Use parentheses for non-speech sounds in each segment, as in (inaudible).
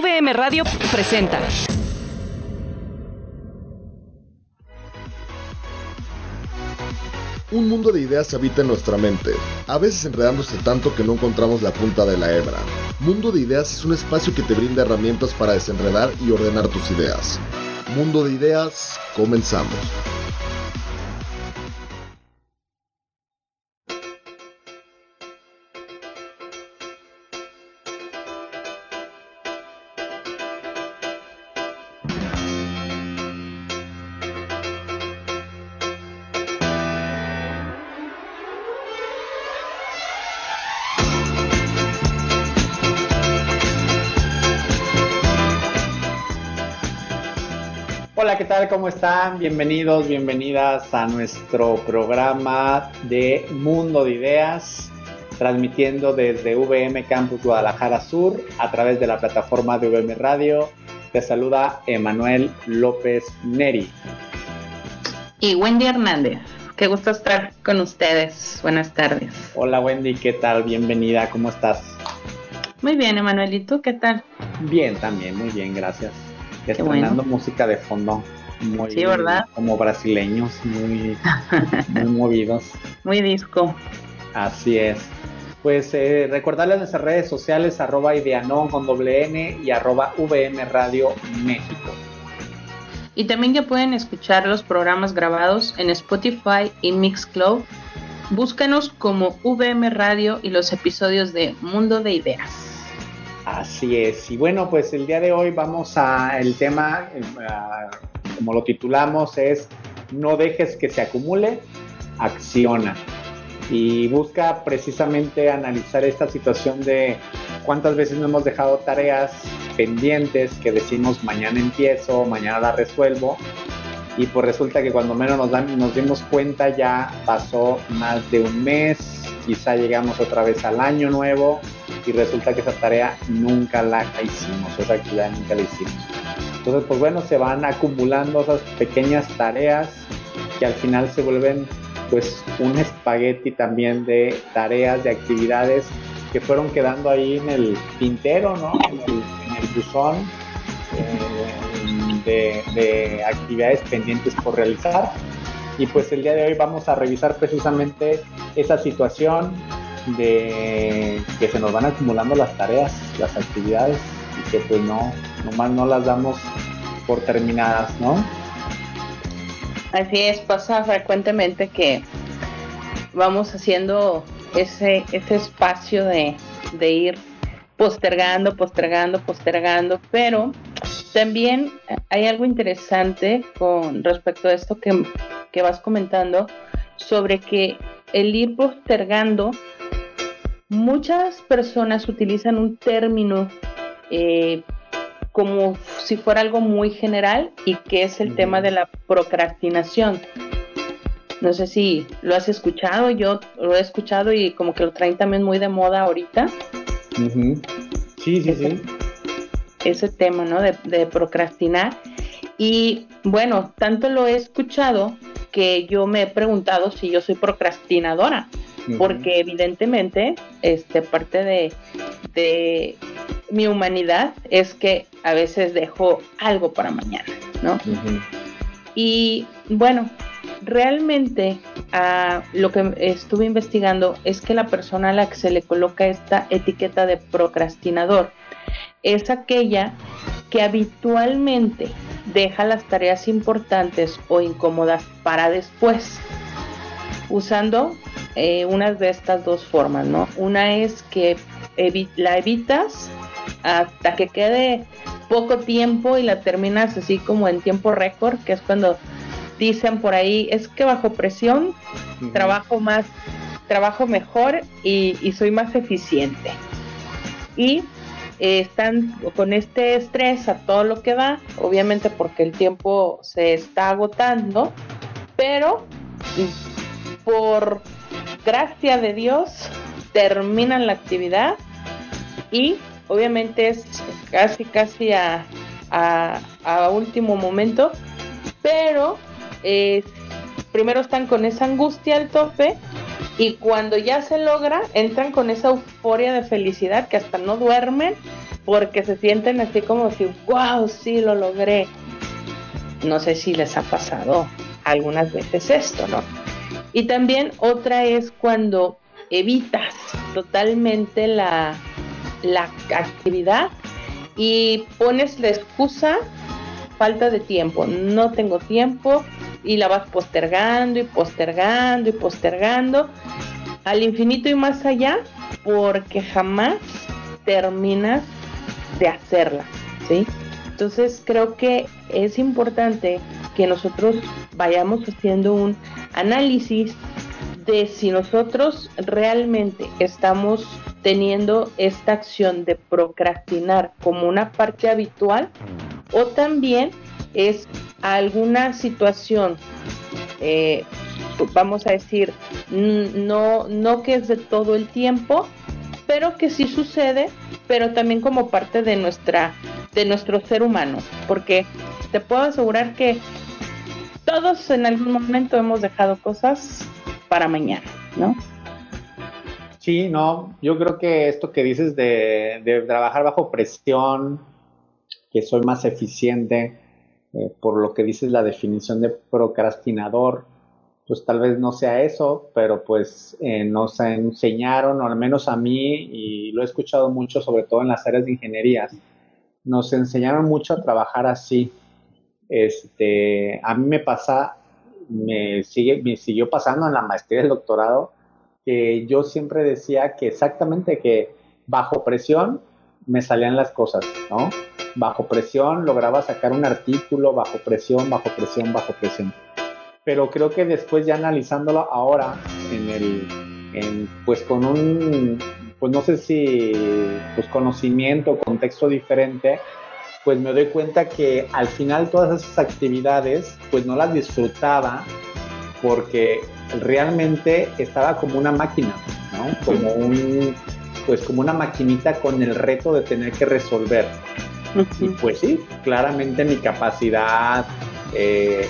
VM Radio presenta. Un mundo de ideas habita en nuestra mente, a veces enredándose tanto que no encontramos la punta de la hebra. Mundo de Ideas es un espacio que te brinda herramientas para desenredar y ordenar tus ideas. Mundo de Ideas, comenzamos. Tal? ¿Cómo están? Bienvenidos, bienvenidas a nuestro programa de Mundo de Ideas, transmitiendo desde VM Campus Guadalajara Sur a través de la plataforma de VM Radio. Te saluda Emanuel López Neri. Y Wendy Hernández. Qué gusto estar con ustedes. Buenas tardes. Hola Wendy, ¿qué tal? Bienvenida, ¿cómo estás? Muy bien, Emanuel. ¿Y tú qué tal? Bien, también, muy bien, gracias estrenando bueno. música de fondo. Muy, Sí, ¿verdad? Como brasileños, muy, muy (laughs) movidos. Muy disco. Así es. Pues eh, recordarles nuestras redes sociales, arroba ideanon con doble N y arroba VM Radio México. Y también que pueden escuchar los programas grabados en Spotify y Mixcloud. Búscanos como VM Radio y los episodios de Mundo de Ideas. Así es. Y bueno, pues el día de hoy vamos a el tema, eh, como lo titulamos, es no dejes que se acumule, acciona. Y busca precisamente analizar esta situación de cuántas veces no hemos dejado tareas pendientes que decimos mañana empiezo, mañana la resuelvo. Y pues resulta que cuando menos nos, dan, dimos cuenta ya pasó más de un mes, quizá llegamos otra vez al año nuevo y resulta que esa tarea nunca la hicimos, esa actividad nunca la hicimos. Entonces, pues bueno, se van acumulando esas pequeñas tareas que al final se vuelven pues un espagueti también de tareas, de actividades que fueron quedando ahí en el tintero, ¿no? En el, buzón eh, de, de actividades pendientes por realizar. Y pues el día de hoy vamos a revisar precisamente esa situación, de que se nos van acumulando las tareas, las actividades y que pues no, nomás no las damos por terminadas, ¿no? Así es, pasa frecuentemente que vamos haciendo ese, ese espacio de, de ir postergando, postergando, postergando, pero también hay algo interesante con respecto a esto que, que vas comentando sobre que el ir postergando muchas personas utilizan un término eh, como si fuera algo muy general y que es el tema de la procrastinación. No sé si lo has escuchado, yo lo he escuchado y como que lo traen también muy de moda ahorita, Sí, sí, sí. ese tema, ¿no? De, de procrastinar. Y bueno, tanto lo he escuchado que yo me he preguntado si yo soy procrastinadora. porque evidentemente este parte de, de mi humanidad es que a veces dejo algo para mañana, ¿no? Y bueno, realmente ah, lo que estuve investigando es que la persona a la que se le coloca esta etiqueta de procrastinador es aquella que habitualmente deja las tareas importantes o incómodas para después, usando eh, una de estas dos formas, ¿no? Una es que evi- la evitas hasta que quede poco tiempo y la terminas así como en tiempo récord, que es cuando dicen por ahí, es que bajo presión trabajo más, trabajo mejor y, y soy más eficiente. y eh, están con este estrés a todo lo que va, obviamente porque el tiempo se está agotando, pero por gracia de Dios terminan la actividad y obviamente es casi casi a, último momento, pero eh, primero están con esa angustia al tope y cuando ya se logra, entran con esa euforia de felicidad que hasta no duermen porque se sienten así como si, wow, sí, lo logré. No sé si les ha pasado algunas veces esto, ¿no? Y también otra es cuando evitas totalmente la, la actividad y pones la excusa falta de tiempo, no tengo tiempo y la vas postergando y postergando y postergando al infinito y más allá porque jamás terminas de hacerla, ¿sí? Entonces creo que es importante que nosotros vayamos haciendo un análisis de si nosotros realmente estamos teniendo esta acción de procrastinar como una parte habitual o también es alguna situación, eh, vamos a decir, no, no que es de todo el tiempo, pero que sí sucede, pero también como parte de nuestra, de nuestro ser humano, porque te puedo asegurar que todos en algún momento hemos dejado cosas para mañana, ¿no? Sí, no, yo creo que esto que dices de, de trabajar bajo presión, que soy más eficiente, eh, por lo que dices la definición de procrastinador, pues tal vez no sea eso, pero pues eh, nos enseñaron, o al menos a mí, y lo he escuchado mucho, sobre todo en las áreas de ingenierías, nos enseñaron mucho a trabajar así. Este, a mí me pasa, me, sigue, me siguió pasando en la maestría y el doctorado, que yo siempre decía que exactamente que bajo presión me salían las cosas, ¿no? Bajo presión lograba sacar un artículo, bajo presión, bajo presión, bajo presión. Pero creo que después ya analizándolo ahora, en el, en, pues con un, pues no sé si, pues conocimiento, contexto diferente, pues me doy cuenta que al final todas esas actividades, pues no las disfrutaba porque realmente estaba como una máquina, ¿no? Como un, pues como una maquinita con el reto de tener que resolver. Y pues sí, claramente mi capacidad eh,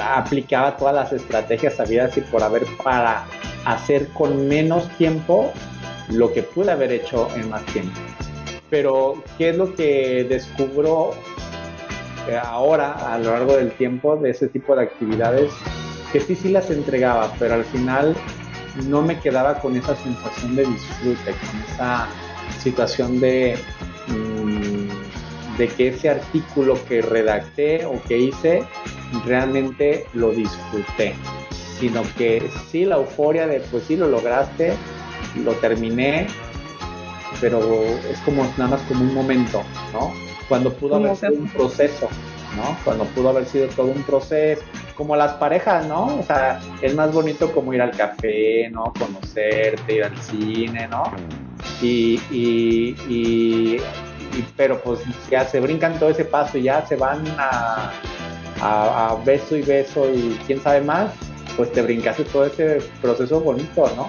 aplicaba todas las estrategias sabidas y por haber para hacer con menos tiempo lo que pude haber hecho en más tiempo. Pero, ¿qué es lo que descubro eh, ahora a lo largo del tiempo de ese tipo de actividades? Que sí, sí las entregaba, pero al final no me quedaba con esa sensación de disfrute, con esa situación de, de que ese artículo que redacté o que hice realmente lo disfruté, sino que sí la euforia de pues sí lo lograste, lo terminé, pero es como nada más como un momento, ¿no? Cuando pudo haber sido un proceso, ¿no? Cuando pudo haber sido todo un proceso, como las parejas, ¿no? O sea, es más bonito como ir al café, ¿no? Conocerte, ir al cine, ¿no? Y, y, y, pero pues ya se brincan todo ese paso y ya se van a, beso y beso y quién sabe más, pues te brincaste todo ese proceso bonito, ¿no?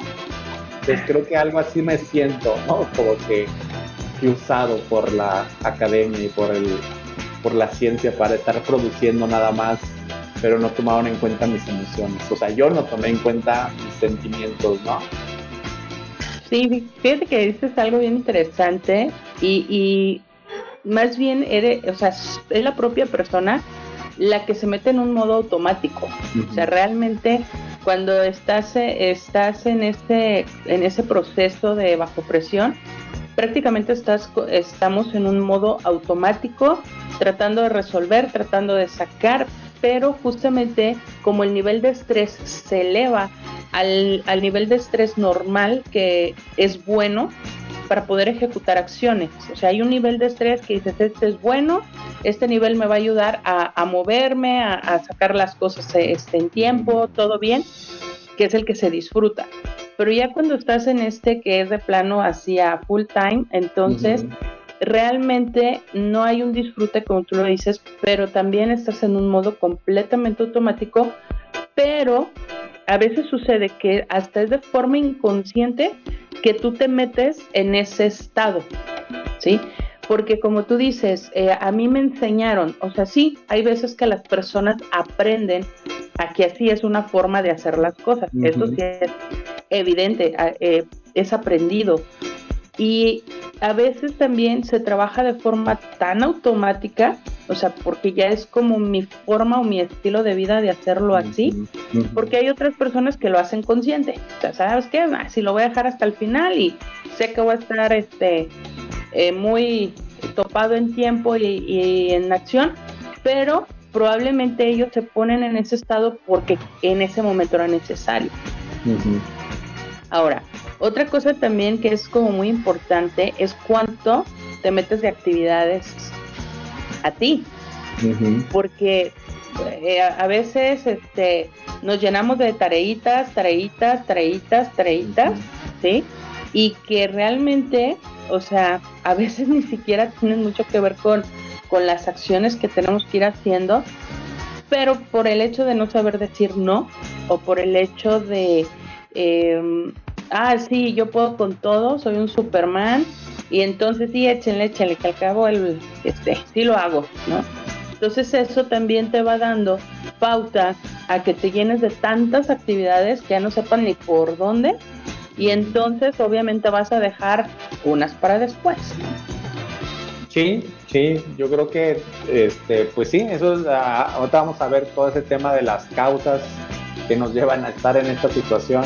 Entonces creo que algo así me siento, ¿no? Como que fui usado por la academia y por el por la ciencia para estar produciendo nada más pero no tomaron en cuenta mis emociones. O sea, yo no tomé en cuenta mis sentimientos, ¿no? Sí, fíjate que dices algo bien interesante y, y más bien eres, o sea, es la propia persona la que se mete en un modo automático. O sea, realmente cuando estás, estás en, este, en ese proceso de bajo presión, prácticamente estás, estamos en un modo automático, tratando de resolver, tratando de sacar, pero justamente como el nivel de estrés se eleva al, nivel de estrés normal, que es bueno para poder ejecutar acciones. O sea, hay un nivel de estrés que dices, este es bueno, este nivel me va a ayudar a, moverme, a, sacar las cosas este, en tiempo, todo bien. que es el que se disfruta. Pero ya cuando estás en este que es de plano hacia full time, entonces realmente no hay un disfrute como tú lo dices, pero también estás en un modo completamente automático, pero a veces sucede que hasta es de forma inconsciente que tú te metes en ese estado, ¿sí? Porque como tú dices, eh, a mí me enseñaron, o sea, sí, hay veces que las personas aprenden a que así es una forma de hacer las cosas, eso sí es evidente, eh, es aprendido, y a veces también se trabaja de forma tan automática, o sea, porque ya es como mi forma o mi estilo de vida de hacerlo así, porque hay otras personas que lo hacen consciente. O sea, ¿sabes qué? Ah, si lo voy a dejar hasta el final y sé que voy a estar este, eh, muy topado en tiempo y, en acción, pero probablemente ellos se ponen en ese estado porque en ese momento era necesario. Ahora, otra cosa también que es como muy importante es cuánto te metes de actividades a ti. Porque eh, a veces este, nos llenamos de tareitas, tareitas, tareitas, tareitas, ¿sí? Y que realmente, o sea, a veces ni siquiera tienen mucho que ver con, con las acciones que tenemos que ir haciendo, pero por el hecho de no saber decir no, o por el hecho de eh, ah, sí, yo puedo con todo, soy un Superman, y entonces sí, échenle, échenle, que al cabo el, este, sí lo hago, ¿no? Entonces eso también te va dando pauta a que te llenes de tantas actividades que ya no sepan ni por dónde, y entonces obviamente vas a dejar unas para después. Sí, sí, yo creo que, este, pues sí, eso es, ah, ahorita vamos a ver todo ese tema de las causas que nos llevan a estar en esta situación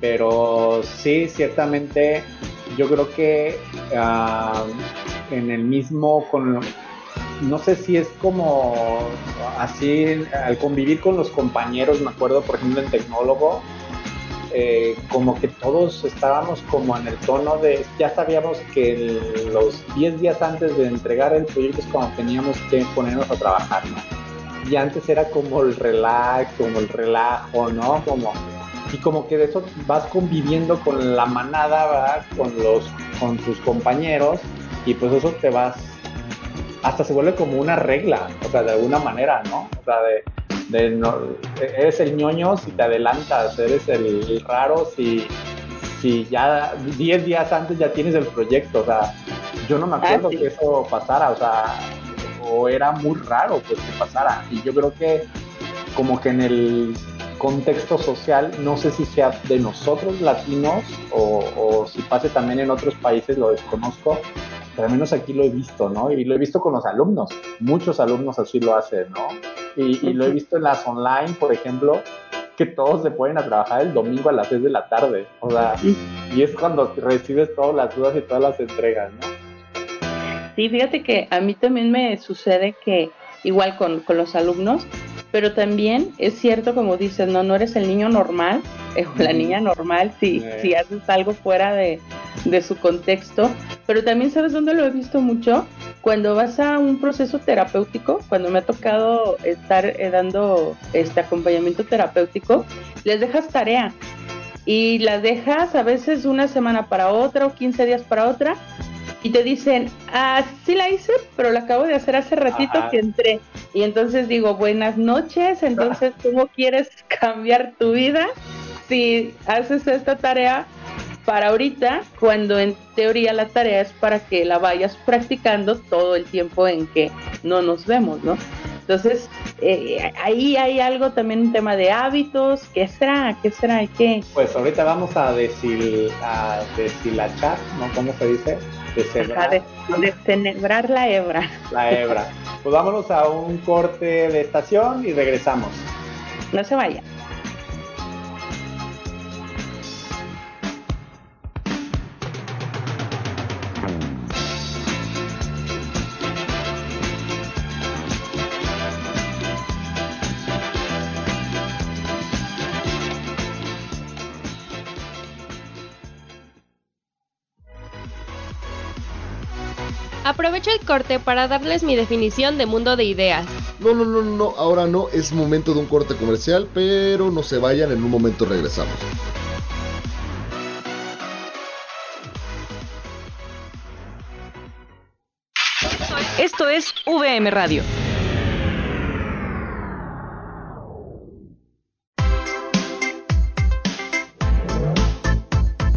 pero sí, ciertamente yo creo que ah, en el mismo, no sé si es como así, al convivir con los compañeros, me acuerdo por ejemplo en tecnólogo, eh, como que todos estábamos como en el tono de, ya sabíamos que los 10 días antes de entregar el proyecto es cuando teníamos que ponernos a trabajar, ¿no? Y antes era como el relax, como el relajo, ¿no? Como y como que de eso vas conviviendo con la manada, ¿verdad? Con los, con tus compañeros y pues eso te vas, hasta se vuelve como una regla, o sea, de alguna manera, ¿no? O sea, de, no, eres el ñoño si te adelantas, eres el raro si, si ya 10 días antes ya tienes el proyecto, o sea, yo no me acuerdo ah, que eso pasara, o sea, o era muy raro pues que pasara, y yo creo que como que en el contexto social, no sé si sea de nosotros latinos o, si pase también en otros países, lo desconozco, pero al menos aquí lo he visto, ¿no? Y lo he visto con los alumnos, muchos alumnos así lo hacen, ¿no? Y, lo he visto en las online, por ejemplo, que todos se pueden a trabajar el domingo a las 6 de la tarde, o sea, y es cuando recibes todas las dudas y todas las entregas, ¿no? Sí, fíjate que a mí también me sucede que igual con, con los alumnos, pero también es cierto, como dices, no, no eres el niño normal eh, (laughs) o la niña normal si, si haces algo fuera de, su contexto, pero también sabes dónde lo he visto mucho, cuando vas a un proceso terapéutico, cuando me ha tocado estar eh, dando este acompañamiento terapéutico, les dejas tarea y la dejas a veces una semana para otra o 15 días para otra y te dicen, ah, sí la hice, pero la acabo de hacer hace ratito que entré. Y entonces digo, buenas noches, entonces, (laughs) ¿cómo quieres cambiar tu vida si haces esta tarea para ahorita, cuando en teoría la tarea es para que la vayas practicando todo el tiempo en que no nos vemos, ¿no? Entonces, eh, ahí hay algo también, un tema de hábitos. ¿Qué será? ¿Qué será? ¿Qué? Pues ahorita vamos a, decir, a deshilachar, ¿no? ¿Cómo se dice? De, celebrar la hebra. La hebra. Pues vámonos a un corte de estación y regresamos. No se vaya. Aprovecho el corte para darles mi definición de mundo de ideas. No, no, no, no, ahora no, es momento de un corte comercial, pero no se vayan, en un momento regresamos. Esto es VM Radio.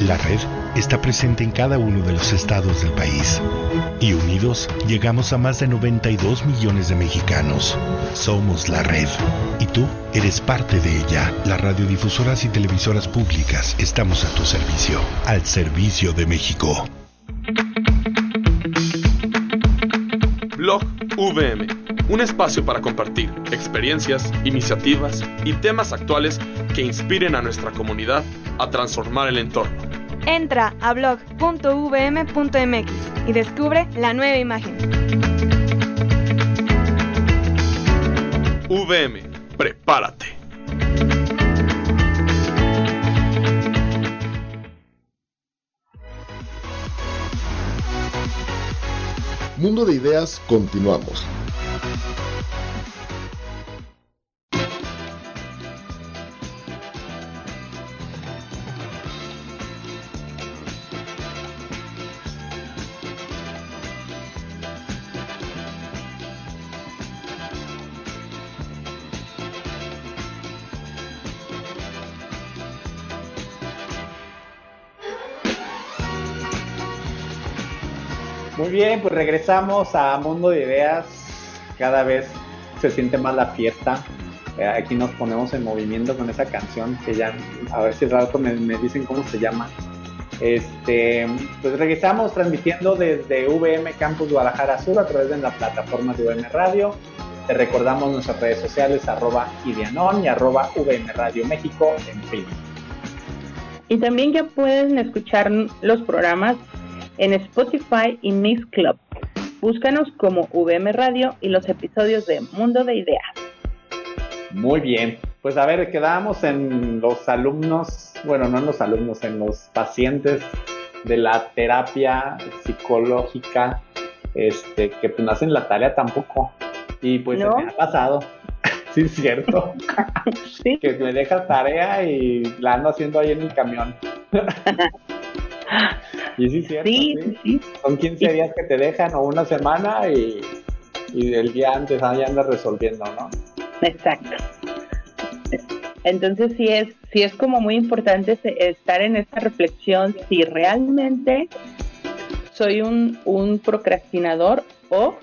La red está presente en cada uno de los estados del país. Y unidos llegamos a más de 92 millones de mexicanos. Somos la red. Y tú eres parte de ella. Las radiodifusoras y televisoras públicas estamos a tu servicio. Al servicio de México. Blog VM. Un espacio para compartir experiencias, iniciativas y temas actuales que inspiren a nuestra comunidad a transformar el entorno. Entra a blog.vm.mx y descubre la nueva imagen. VM, prepárate. Mundo de Ideas, continuamos. Bien, pues regresamos a Mundo de Ideas. Cada vez se siente más la fiesta. Eh, aquí nos ponemos en movimiento con esa canción que ya, a ver si rato me, me dicen cómo se llama. Este, pues regresamos transmitiendo desde VM Campus Guadalajara Sur a través de la plataforma de VM Radio. Te recordamos nuestras redes sociales, arroba Idianon y arroba VM Radio México en Facebook. Y también ya pueden escuchar los programas en Spotify y Mix Club. Búscanos como VM Radio y los episodios de Mundo de Ideas. Muy bien, pues a ver, quedamos en los alumnos, bueno, no en los alumnos, en los pacientes de la terapia psicológica, este, que pues no hacen la tarea tampoco. Y pues ¿No? se me ha pasado. (laughs) sí, es cierto. (laughs) Sí. que me deja tarea y la ando haciendo ahí en el camión. (laughs) y sí, es cierto. Sí, sí. sí, Son 15 días que te dejan o una semana y, y el día antes ahí andas resolviendo, ¿no? exacto. Entonces sí es, sí es como muy importante estar en esta reflexión si realmente soy un, un procrastinador o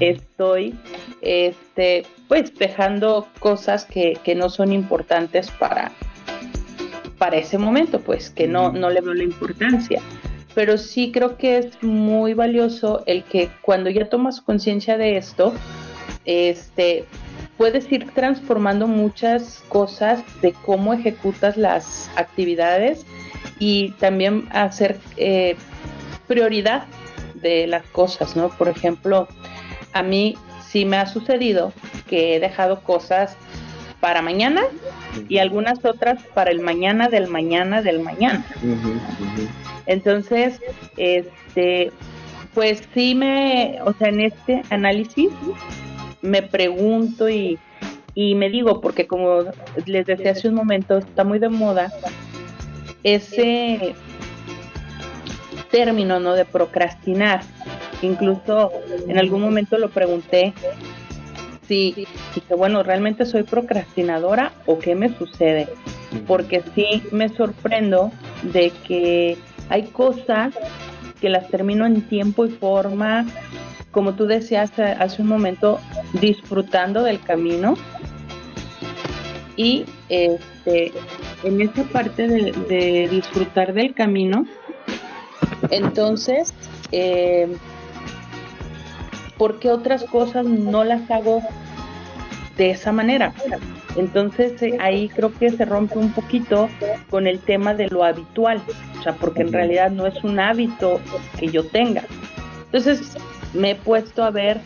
estoy este pues dejando cosas que, que no son importantes para, para ese momento, pues que no, no le veo la importancia. Pero sí creo que es muy valioso el que cuando ya tomas conciencia de esto, este, puedes ir transformando muchas cosas de cómo ejecutas las actividades y también hacer eh, prioridad de las cosas, ¿no? Por ejemplo, a mí sí me ha sucedido que he dejado cosas para mañana y algunas otras para el mañana del mañana del mañana. Entonces, este, pues sí me, o sea, en este análisis me pregunto y, y me digo, porque como les decía hace un momento, está muy de moda ese término, ¿no? De procrastinar. Incluso en algún momento lo pregunté si, dije, bueno, ¿realmente soy procrastinadora o qué me sucede? Porque sí me sorprendo de que hay cosas que las termino en tiempo y forma, como tú decías hace- un momento, disfrutando del camino. Y este, en esa parte de, de disfrutar del camino, entonces, eh, ¿por qué otras cosas no las hago de esa manera? Entonces eh, ahí creo que se rompe un poquito con el tema de lo habitual, o sea, porque en realidad no es un hábito que yo tenga. Entonces me he puesto a ver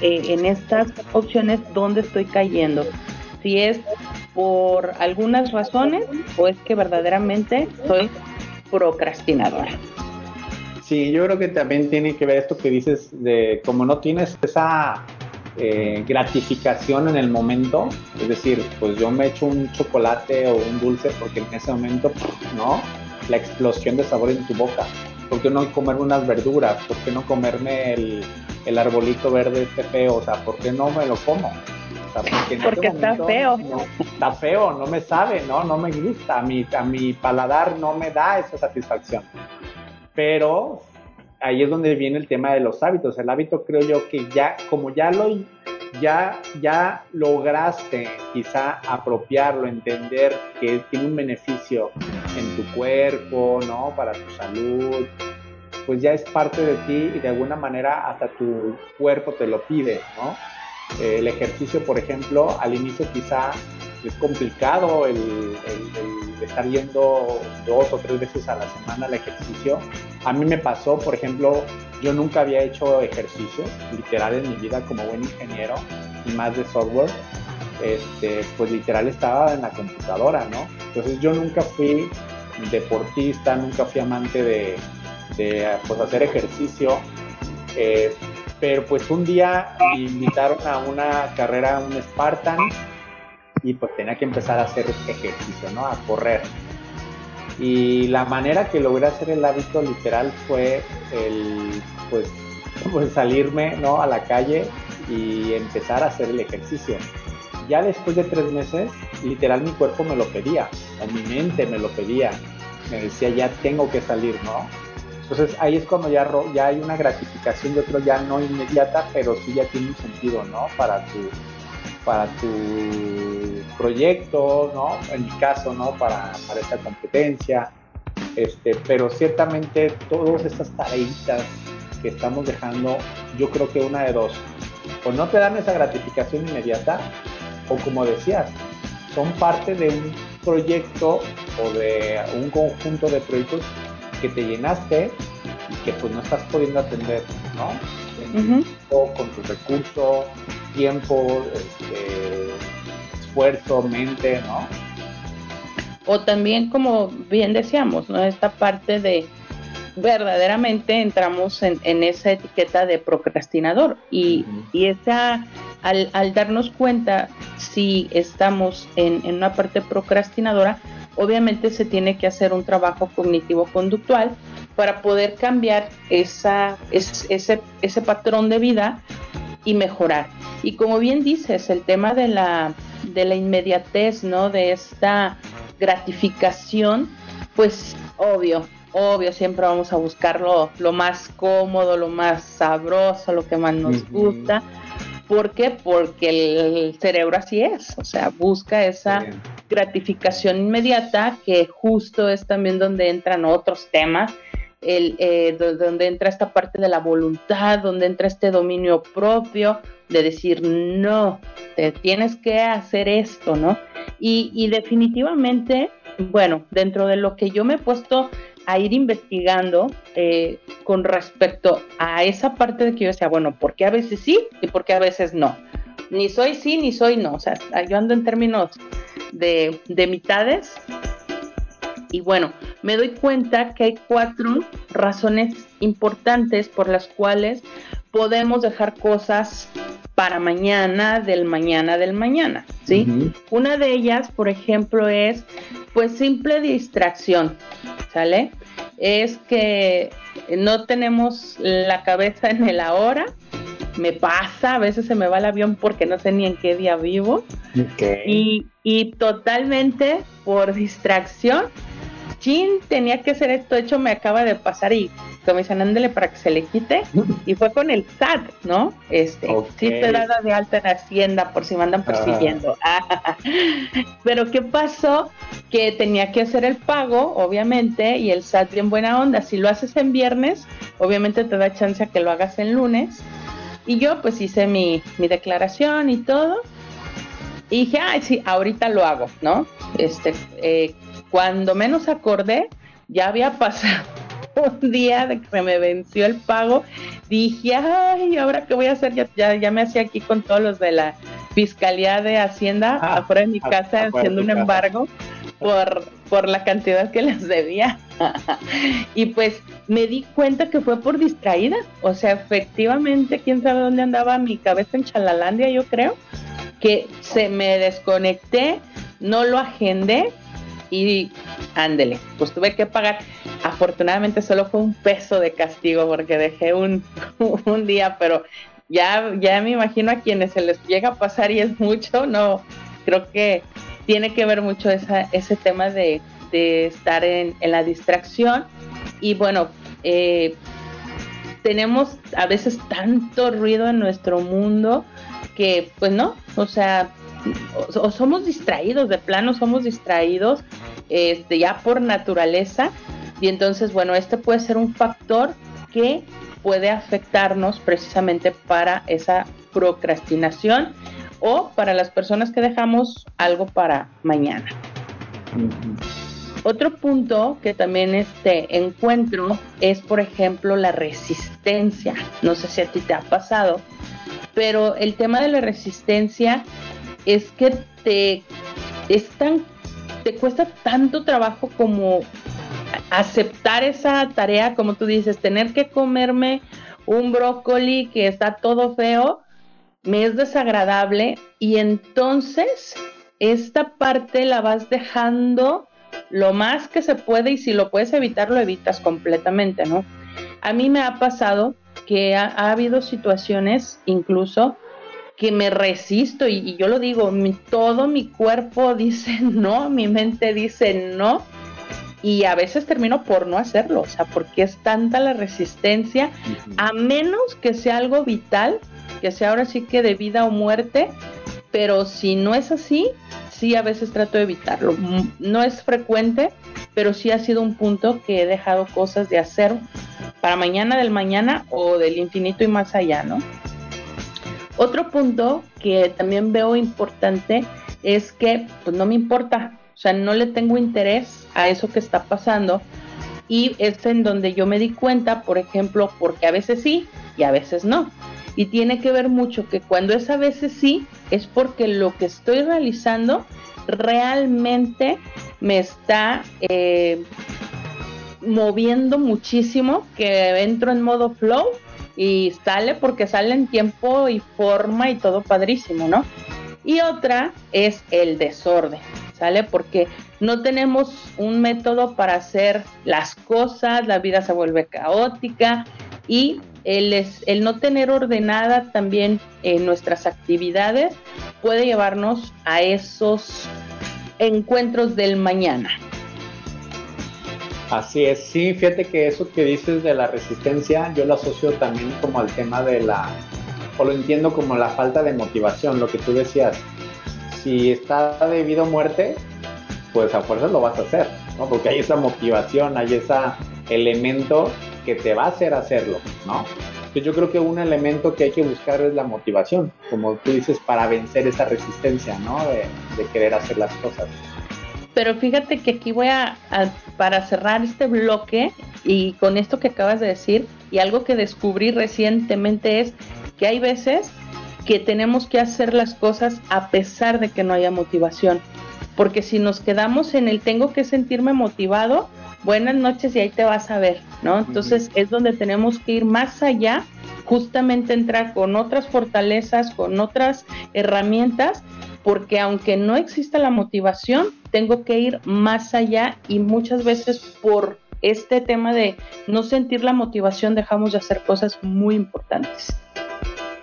eh, en estas opciones dónde estoy cayendo. Si es por algunas razones o es que verdaderamente soy procrastinadora. Sí, yo creo que también tiene que ver esto que dices de como no tienes esa eh, gratificación en el momento, es decir, pues yo me echo un chocolate o un dulce porque en ese momento, ¿no? La explosión de sabor en tu boca. ¿Por qué no comerme unas verduras? ¿Por qué no comerme el, el arbolito verde este feo? O sea, ¿por qué no me lo como? porque, está feo. está feo, no me sabe, ¿no? No me gusta. A mi, a mi paladar no me da esa satisfacción. Pero ahí es donde viene el tema de los hábitos. El hábito creo yo que ya, como ya lo, ya, ya lograste quizá apropiarlo, entender que tiene un beneficio en tu cuerpo, ¿no? Para tu salud, pues ya es parte de ti y de alguna manera hasta tu cuerpo te lo pide, ¿no? El ejercicio, por ejemplo, al inicio quizá es complicado el, estar yendo dos o tres veces a la semana al ejercicio. A mí me pasó, por ejemplo, yo nunca había hecho ejercicio, literal en mi vida como buen ingeniero y más de software. Este, pues literal estaba en la computadora, ¿no? Entonces yo nunca fui deportista, nunca fui amante de, pues, hacer ejercicio. Eh, pero pues un día me invitaron a una carrera, un Spartan, y pues tenía que empezar a hacer ejercicio, ¿no? A correr. Y la manera que logré hacer el hábito literal fue el, pues, (laughs) pues salirme, ¿no? A la calle y empezar a hacer el ejercicio. Ya después de tres meses, literal mi cuerpo me lo pedía, o mi mente me lo pedía. Me decía, ya tengo que salir, ¿no? Entonces ahí es cuando ya, ya hay una gratificación, yo creo ya no inmediata, pero sí ya tiene un sentido, ¿no? Para tu, para tu proyecto, ¿no? En mi caso, ¿no? Para, para esta competencia. Este, pero ciertamente todas estas tareitas que estamos dejando, yo creo que una de dos, o no te dan esa gratificación inmediata, o como decías, son parte de un proyecto o de un conjunto de proyectos que te llenaste y que pues no estás pudiendo atender, ¿no? Con tu recurso, tiempo, este, esfuerzo, mente, ¿no? O también, como bien decíamos, ¿no? Esta parte de verdaderamente entramos en, esa etiqueta de procrastinador y, esa, al, darnos cuenta si estamos en, en una parte procrastinadora, obviamente se tiene que hacer un trabajo cognitivo-conductual para poder cambiar esa, ese, ese patrón de vida y mejorar. Y como bien dices, el tema de la, de la inmediatez, ¿no? De esta gratificación, pues obvio, obvio, siempre vamos a buscar lo, más cómodo, lo más sabroso, lo que más nos gusta. ¿Por qué? Porque el cerebro así es, o sea, busca esa gratificación inmediata, que justo es también donde entran otros temas, el, eh, donde entra esta parte de la voluntad, donde entra este dominio propio, de decir, no, te tienes que hacer esto, ¿no? Y, y definitivamente, bueno, dentro de lo que yo me he puesto a ir investigando eh, con respecto a esa parte de que yo decía, bueno, ¿por qué a veces sí y por qué a veces no? Ni soy sí ni soy no. O sea, yo ando en términos de, de mitades. Y bueno, me doy cuenta que hay cuatro razones importantes por las cuales podemos dejar cosas para mañana, del mañana, del mañana, ¿sí? Una de ellas, por ejemplo, es pues simple distracción, ¿sale? Es que no tenemos la cabeza en el ahora, me pasa, a veces se me va el avión porque no sé ni en qué día vivo, y, y totalmente por distracción chin, tenía que ser esto, hecho me acaba de pasar y ándele para que se le quite. (laughs) Y fue con el SAT, ¿no? Este, sí te dada de alta en Hacienda por si me andan persiguiendo. (laughs) Pero ¿qué pasó? Que tenía que hacer el pago, obviamente, y el SAT bien buena onda. Si lo haces en viernes, obviamente te da chance a que lo hagas en lunes Y yo pues hice mi, mi declaración y todo. Y dije, ay, sí, ahorita lo hago, ¿no? Este, eh, cuando menos acordé, ya había pasado (laughs) un día de que se me venció el pago. Dije, ay, ¿ahora qué voy a hacer? Ya, ya, ya me hacía aquí con todos los de la Fiscalía de Hacienda Ah, afuera de mi casa haciendo un embargo por, por la cantidad que les debía. (laughs) y pues me di cuenta que fue por distraída. O sea, efectivamente, quién sabe dónde andaba mi cabeza en Chalalandia, yo creo, que se me desconecté, no lo agendé y ándele, pues tuve que pagar. Afortunadamente solo fue un peso de castigo porque dejé un, (laughs) un día, pero ya, ya me imagino a quienes se les llega a pasar y es mucho, no, creo que tiene que ver mucho esa, ese tema de, de estar en, en la distracción y bueno, eh, tenemos a veces tanto ruido en nuestro mundo que pues no, o sea, o, somos distraídos, de plano somos distraídos este, ya por naturaleza y entonces bueno, este puede ser un factor que puede afectarnos precisamente para esa procrastinación o para las personas que dejamos algo para mañana. Otro punto que también este encuentro es, por ejemplo, la resistencia. No sé si a ti te ha pasado, pero el tema de la resistencia es que te es tan te cuesta tanto trabajo como aceptar esa tarea, como tú dices, tener que comerme un brócoli que está todo feo, me es desagradable y entonces esta parte la vas dejando lo más que se puede y si lo puedes evitar lo evitas completamente, ¿no? A mí me ha pasado que ha, ha habido situaciones incluso que me resisto y, y yo lo digo, mi, todo mi cuerpo (laughs) dice no, mi mente dice no y a veces termino por no hacerlo, o sea, porque es tanta la resistencia, a menos que sea algo vital, que sea ahora sí que de vida o muerte, pero si no es así, sí a veces trato de evitarlo. Mm, No es frecuente, pero sí ha sido un punto que he dejado cosas de hacer para mañana del mañana o del infinito y más allá, ¿no? Otro punto que también veo importante es que pues no me importa, o sea, no le tengo interés a eso que está pasando y es en donde yo me di cuenta, por ejemplo, porque a veces sí y a veces no. Y tiene que ver mucho que cuando es a veces sí, es porque lo que estoy realizando realmente me está eh, moviendo muchísimo, que entro en modo flow y sale porque sale en tiempo y forma y todo padrísimo, ¿no? Y otra es el desorden, ¿sale? Porque no tenemos un método para hacer las cosas, la vida se vuelve caótica y el, es, el no tener ordenada también eh, nuestras actividades puede llevarnos a esos encuentros del mañana. Así es, sí, fíjate que eso que dices de la resistencia, yo lo asocio también como al tema de la, o lo entiendo como la falta de motivación, lo que tú decías. Si está de vida o muerte, pues a fuerzas lo vas a hacer, ¿no? Porque hay esa motivación, hay ese elemento que te va a hacer hacerlo, ¿no? Entonces yo creo que un elemento que hay que buscar es la motivación, como tú dices, para vencer esa resistencia, ¿no? De, de querer hacer las cosas. Pero fíjate que aquí voy a, a, para cerrar este bloque y con esto que acabas de decir y algo que descubrí recientemente es que hay veces que tenemos que hacer las cosas a pesar de que no haya motivación. Porque si nos quedamos en el tengo que sentirme motivado, buenas noches y ahí te vas a ver, ¿no? Entonces es donde tenemos que ir más allá, justamente entrar con otras fortalezas, con otras herramientas, porque aunque no exista la motivación, tengo que ir más allá y muchas veces por este tema de no sentir la motivación dejamos de hacer cosas muy importantes.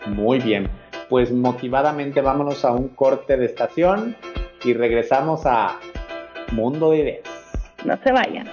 Muy bien, pues motivadamente vámonos a un corte de estación y regresamos a Mundo de Ideas. No se vayan.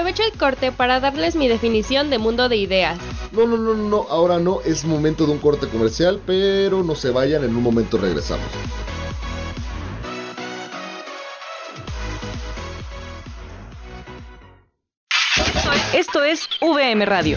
Aprovecho el corte para darles mi definición de mundo de ideas. No, no, no, no, ahora no, es momento de un corte comercial, pero no se vayan, en un momento regresamos. Esto es VM Radio.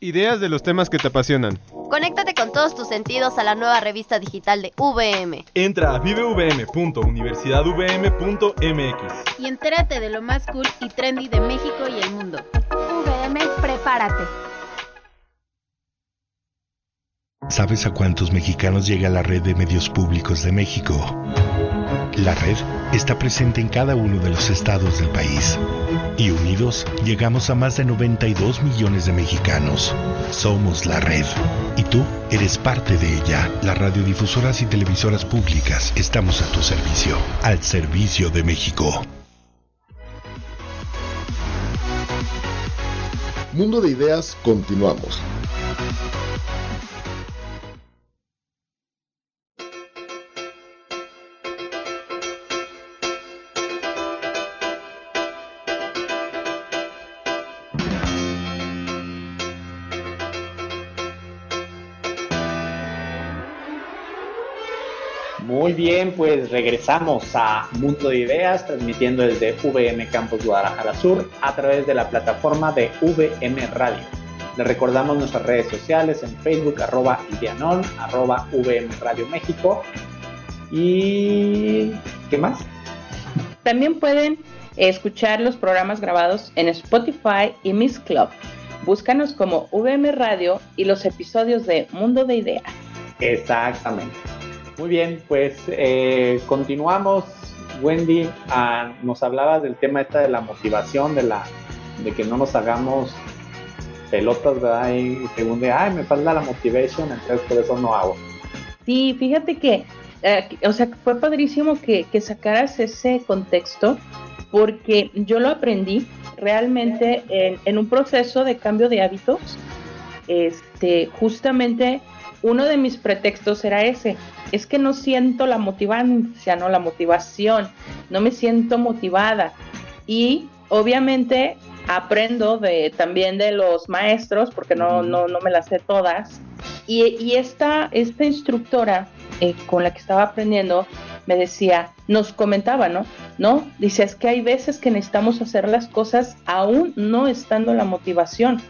Ideas de los temas que te apasionan. Conéctate con todos tus sentidos a la nueva revista digital de VM. Entra a vivevm.universidadvm.mx Y entérate de lo más cool y trendy de México y el mundo. VM, prepárate. ¿Sabes a cuántos mexicanos llega la red de medios públicos de México? La red está presente en cada uno de los estados del país. Y unidos llegamos a más de 92 millones de mexicanos. Somos la red. Y tú eres parte de ella. Las radiodifusoras y televisoras públicas estamos a tu servicio. Al servicio de México. Mundo de Ideas, continuamos. Muy bien, pues regresamos a Mundo de Ideas, transmitiendo desde VM Campus Guadalajara Sur a través de la plataforma de VM Radio. Les recordamos nuestras redes sociales en Facebook, arroba Ideanon, arroba VM Radio México. ¿Y qué más? También pueden escuchar los programas grabados en Spotify y Miss Club. Búscanos como VM Radio y los episodios de Mundo de Ideas. Exactamente. Muy bien, pues eh, continuamos. Wendy, ah, nos hablabas del tema esta de la motivación, de la de que no nos hagamos pelotas, ¿verdad? Y según de, ay, me falta la motivation, entonces por eso no hago. Sí, fíjate que, eh, o sea, fue padrísimo que, que sacaras ese contexto porque yo lo aprendí realmente en, en un proceso de cambio de hábitos. Este, justamente uno de mis pretextos era ese, es que no siento la motivancia, no la motivación, no me siento motivada. Y obviamente aprendo de también de los maestros, porque no, no, no me las sé todas. Y, y esta, esta instructora eh, con la que estaba aprendiendo me decía, nos comentaba, ¿no? No, dice, es que hay veces que necesitamos hacer las cosas aún no estando la motivación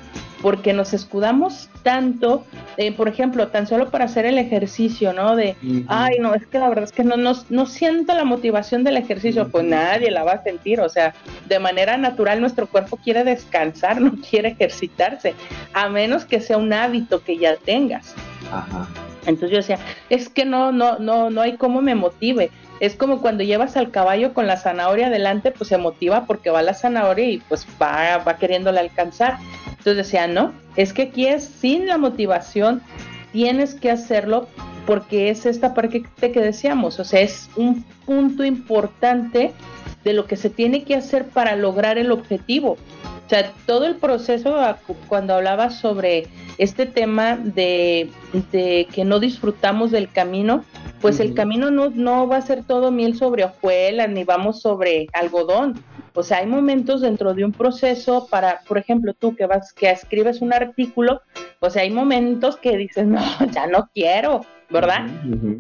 porque nos escudamos tanto, eh, por ejemplo, tan solo para hacer el ejercicio, ¿no? De, ay, no, es que la verdad es que no, no, no siento la motivación del ejercicio, pues nadie la va a sentir, o sea, de manera natural nuestro cuerpo quiere descansar, (laughs) no quiere ejercitarse, a menos que sea un hábito que ya tengas. Ajá. Entonces yo decía, es que no, no, no, no hay cómo me motive. Es como cuando llevas al caballo con la zanahoria adelante, pues se motiva porque va la zanahoria y pues va, va queriéndola alcanzar. Entonces decía, no, es que aquí es sin la motivación, tienes que hacerlo porque es esta parte que decíamos, o sea, es un punto importante de lo que se tiene que hacer para lograr el objetivo. O sea, todo el proceso, cuando hablaba sobre este tema de, de que no disfrutamos del camino, pues el camino no, no va a ser todo miel sobre hojuelas, ni vamos sobre algodón. O sea, hay momentos dentro de un proceso para, por ejemplo, tú que vas, que escribes un artículo, o sea, hay momentos que dices, no, ya no quiero, ¿verdad?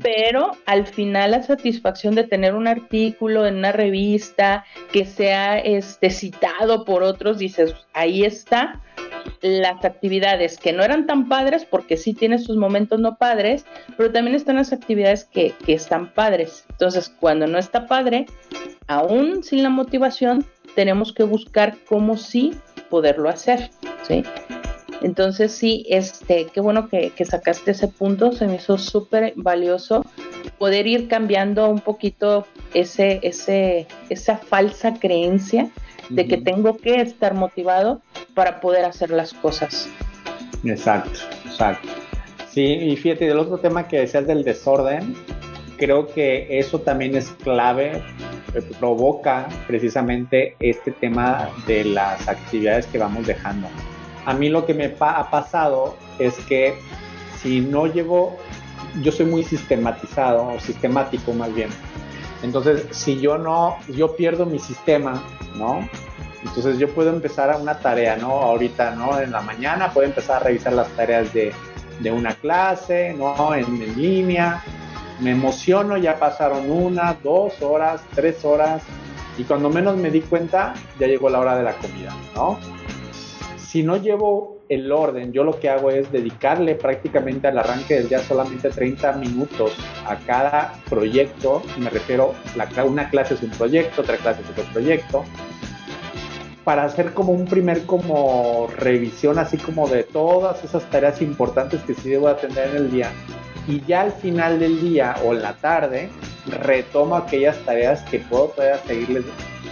Pero al final la satisfacción de tener un artículo en una revista que sea este citado por otros, dices, ahí está las actividades que no eran tan padres, porque sí tiene sus momentos no padres, pero también están las actividades que, que están padres. Entonces, cuando no está padre, aún sin la motivación, tenemos que buscar cómo sí poderlo hacer, ¿sí? Entonces sí, este, qué bueno que, que sacaste ese punto, se me hizo súper valioso poder ir cambiando un poquito ese, ese, esa falsa creencia de que tengo que estar motivado para poder hacer las cosas. Exacto, exacto. Sí, y fíjate, del otro tema que decías del desorden, creo que eso también es clave, eh, provoca precisamente este tema de las actividades que vamos dejando. A mí lo que me ha pasado es que si no llevo, yo soy muy sistematizado, o sistemático más bien. Entonces, si yo no, yo pierdo mi sistema, ¿no? Entonces yo puedo empezar a una tarea, ¿no? Ahorita, ¿no? En la mañana puedo empezar a revisar las tareas de, una clase, ¿no? En, en, línea. Me emociono, ya pasaron una, dos horas, tres horas. Y cuando menos me di cuenta, ya llegó la hora de la comida, ¿no? Si no llevo el orden, yo lo que hago es dedicarle prácticamente al arranque del día solamente 30 minutos a cada proyecto. Me refiero, la, una clase es un proyecto, otra clase es otro proyecto para hacer como un primer como revisión así como de todas esas tareas importantes que sí debo atender en el día y ya al final del día o en la tarde retomo aquellas tareas que puedo todavía seguirles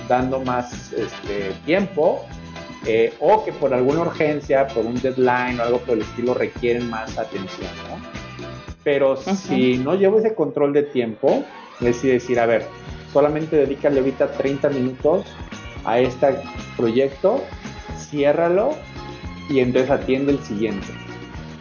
dando más este, tiempo eh, o que por alguna urgencia, por un deadline o algo por el estilo requieren más atención, ¿no? Pero uh -huh. si no llevo ese control de tiempo, es decir, a ver, solamente dedícale ahorita 30 minutos a este proyecto, ciérralo y entonces atiende el siguiente.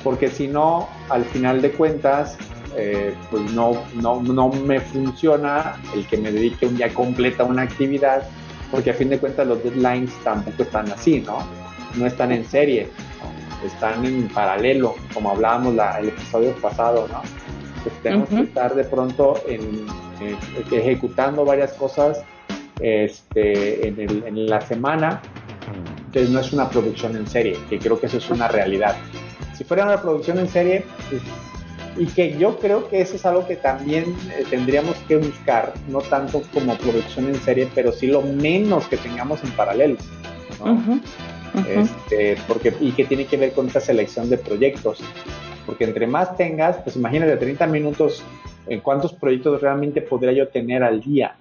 Porque si no, al final de cuentas, eh, pues no, no, no me funciona el que me dedique un día completo a una actividad, porque a fin de cuentas los deadlines tampoco están así, ¿no? No están en serie, ¿no? están en paralelo, como hablábamos la, el episodio pasado, ¿no? Pues tenemos uh -huh. que estar de pronto en, ejecutando varias cosas este, en, el, en, la semana, entonces no es una producción en serie, que creo que eso es una realidad. Si fuera una producción en serie, pues, y que yo creo que eso es algo que también eh, tendríamos que buscar, no tanto como producción en serie, pero sí lo menos que tengamos en paralelo. ¿no? Uh -huh. Uh -huh. Este, porque, y que tiene que ver con esa selección de proyectos. Porque entre más tengas, pues imagínate 30 minutos, en cuántos proyectos realmente podría yo tener al día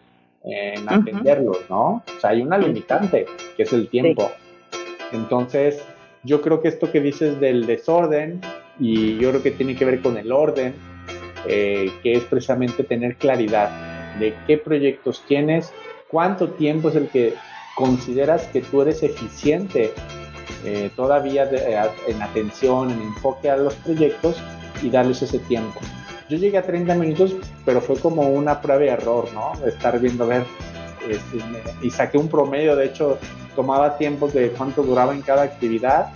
en atenderlos, ¿no? O sea, hay una limitante, que es el tiempo. Sí. Entonces, yo creo que esto que dices del desorden, y yo creo que tiene que ver con el orden, eh, que es precisamente tener claridad de qué proyectos tienes, cuánto tiempo es el que consideras que tú eres eficiente eh, todavía de, eh, en atención, en enfoque a los proyectos y darles ese tiempo. Yo llegué a 30 minutos, pero fue como una prueba y error, ¿no? Estar viendo, a ver, este, y saqué un promedio, de hecho, tomaba tiempos de cuánto duraba en cada actividad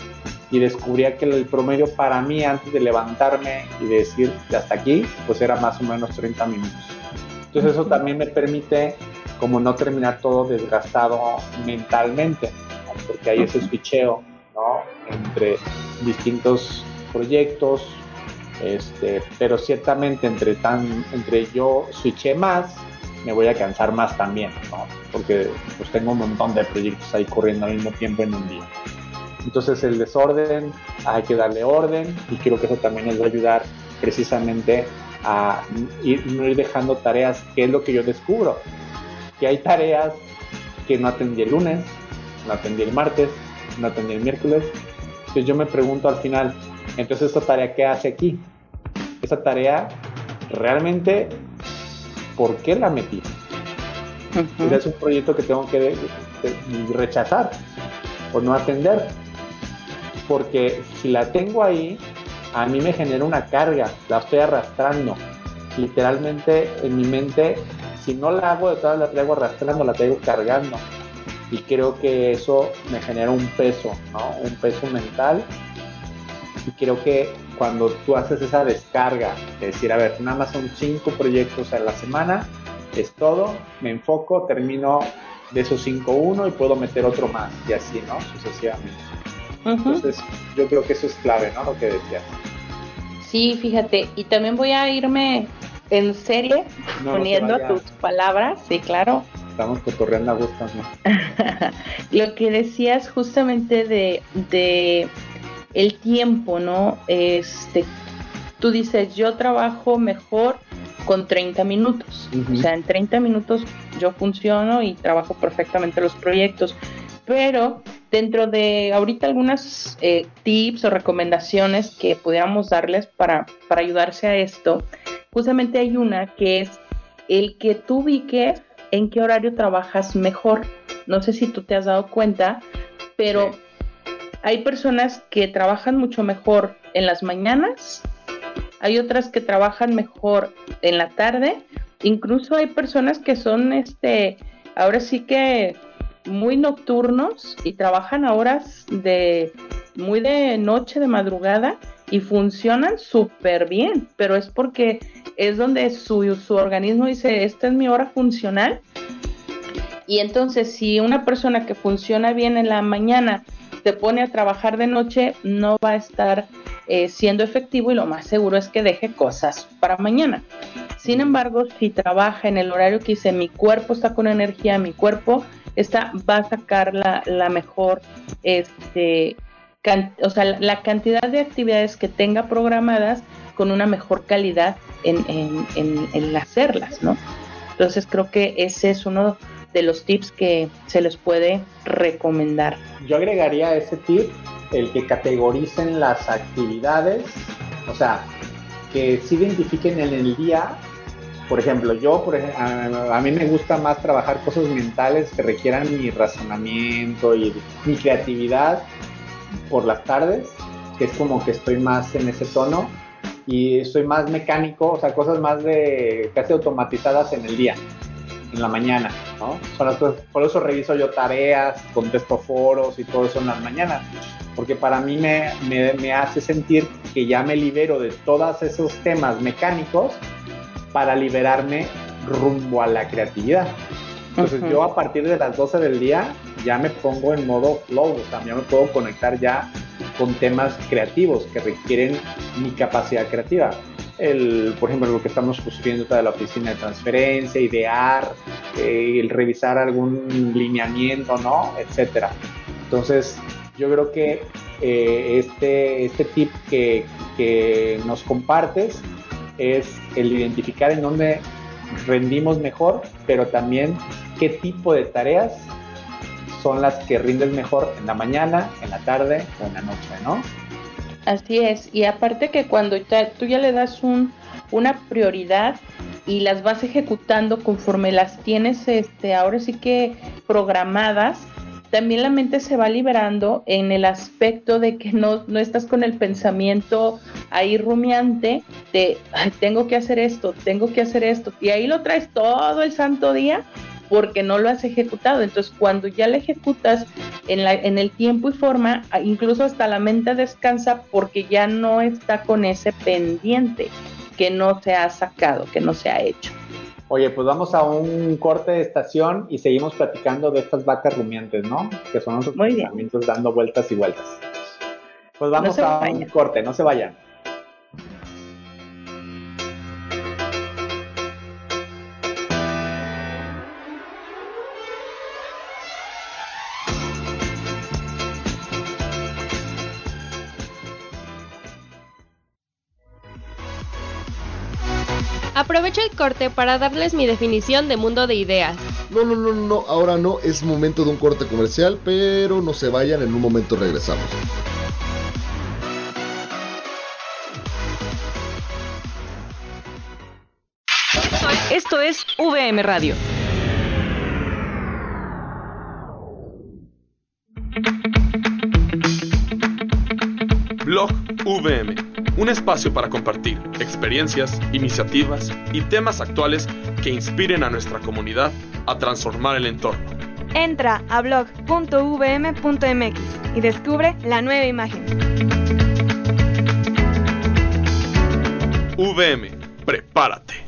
y descubría que el promedio para mí antes de levantarme y de decir hasta aquí, pues era más o menos 30 minutos. Entonces eso también me permite como no terminar todo desgastado mentalmente, ¿no? porque hay ese switcheo ¿no? entre distintos proyectos, este, pero ciertamente entre, tan, entre yo switché más, me voy a cansar más también, ¿no? porque pues tengo un montón de proyectos ahí corriendo al mismo tiempo en un día. Entonces el desorden hay que darle orden y creo que eso también nos va a ayudar precisamente a ir, no ir dejando tareas, que es lo que yo descubro, que hay tareas que no atendí el lunes, no atendí el martes, no atendí el miércoles. Entonces yo me pregunto al final, entonces esta tarea qué hace aquí? Esa tarea realmente, ¿por qué la metí? Uh -huh. Es un proyecto que tengo que rechazar o no atender porque si la tengo ahí, a mí me genera una carga, la estoy arrastrando. Literalmente en mi mente, si no la hago, de todas la traigo arrastrando, la traigo cargando. Y creo que eso me genera un peso, ¿no? Un peso mental. Y creo que cuando tú haces esa descarga, de decir, a ver, nada más son cinco proyectos a la semana, es todo, me enfoco, termino de esos cinco uno y puedo meter otro más, y así, ¿no? Sucesivamente. Uh -huh. Entonces, yo creo que eso es clave, ¿no? Lo que decía. Sí, fíjate, y también voy a irme en serie no, poniendo no tus palabras, sí, claro. Estamos cotorreando a gusto, ¿no? (laughs) Lo que decías justamente de, de el tiempo, ¿no? Este, tú dices, yo trabajo mejor con 30 minutos. O sea, en 30 minutos yo funciono y trabajo perfectamente los proyectos. Pero dentro de ahorita algunas eh, tips o recomendaciones que pudiéramos darles para, para ayudarse a esto, justamente hay una que es el que tú ubiques en qué horario trabajas mejor. No sé si tú te has dado cuenta, pero hay personas que trabajan mucho mejor en las mañanas hay otras que trabajan mejor en la tarde, incluso hay personas que son, este, ahora sí que muy nocturnos y trabajan a horas de muy de noche, de madrugada y funcionan súper bien, pero es porque es donde su, su organismo dice, esta es mi hora funcional. Y entonces si una persona que funciona bien en la mañana se pone a trabajar de noche, no va a estar eh, siendo efectivo y lo más seguro es que deje cosas para mañana. Sin embargo, si trabaja en el horario que dice mi cuerpo está con energía, mi cuerpo está, va a sacar la, la mejor, este, o sea, la, cantidad de actividades que tenga programadas con una mejor calidad en, en, en, en hacerlas, ¿no? Entonces creo que ese es uno de los tips que se les puede recomendar. Yo agregaría ese tip el que categoricen las actividades, o sea, que se identifiquen en el día. Por ejemplo, yo, por a, mí me gusta más trabajar cosas mentales que requieran mi razonamiento y mi creatividad por las tardes, que es como que estoy más en ese tono y soy más mecánico, o sea, cosas más de casi automatizadas en el día en la mañana, ¿no? Por eso reviso yo tareas, contesto foros y todo eso en las mañanas, porque para mí me, me, hace sentir que ya me libero de todos esos temas mecánicos para liberarme rumbo a la creatividad. Entonces yo a partir de las 12 del día ya me pongo en modo flow, o sea, ya me puedo conectar ya con temas creativos que requieren mi capacidad creativa el, por ejemplo, lo que estamos construyendo toda la oficina de transferencia, idear, eh, el revisar algún lineamiento, ¿no? Etcétera. Entonces, yo creo que eh, este, este tip que, que nos compartes es el identificar en dónde rendimos mejor, pero también qué tipo de tareas son las que rinden mejor en la mañana, en la tarde o en la noche, ¿no? Así es, y aparte que cuando tú ya le das un, una prioridad y las vas ejecutando conforme las tienes este, ahora sí que programadas, también la mente se va liberando en el aspecto de que no, no estás con el pensamiento ahí rumiante de tengo que hacer esto, tengo que hacer esto, y ahí lo traes todo el santo día porque no lo has ejecutado. Entonces, cuando ya lo ejecutas en, la, en el tiempo y forma, incluso hasta la mente descansa porque ya no está con ese pendiente que no se ha sacado, que no se ha hecho. Oye, pues vamos a un corte de estación y seguimos platicando de estas vacas rumiantes, ¿no? Que son nuestros pensamientos dando vueltas y vueltas. Pues vamos a un corte, no se vayan. Aprovecho el corte para darles mi definición de mundo de ideas. No, no, no, no, ahora no, es momento de un corte comercial, pero no se vayan, en un momento regresamos. Esto es VM Radio. Blog VM un espacio para compartir experiencias, iniciativas y temas actuales que inspiren a nuestra comunidad a transformar el entorno. Entra a blog.vm.mx y descubre la nueva imagen. VM, prepárate.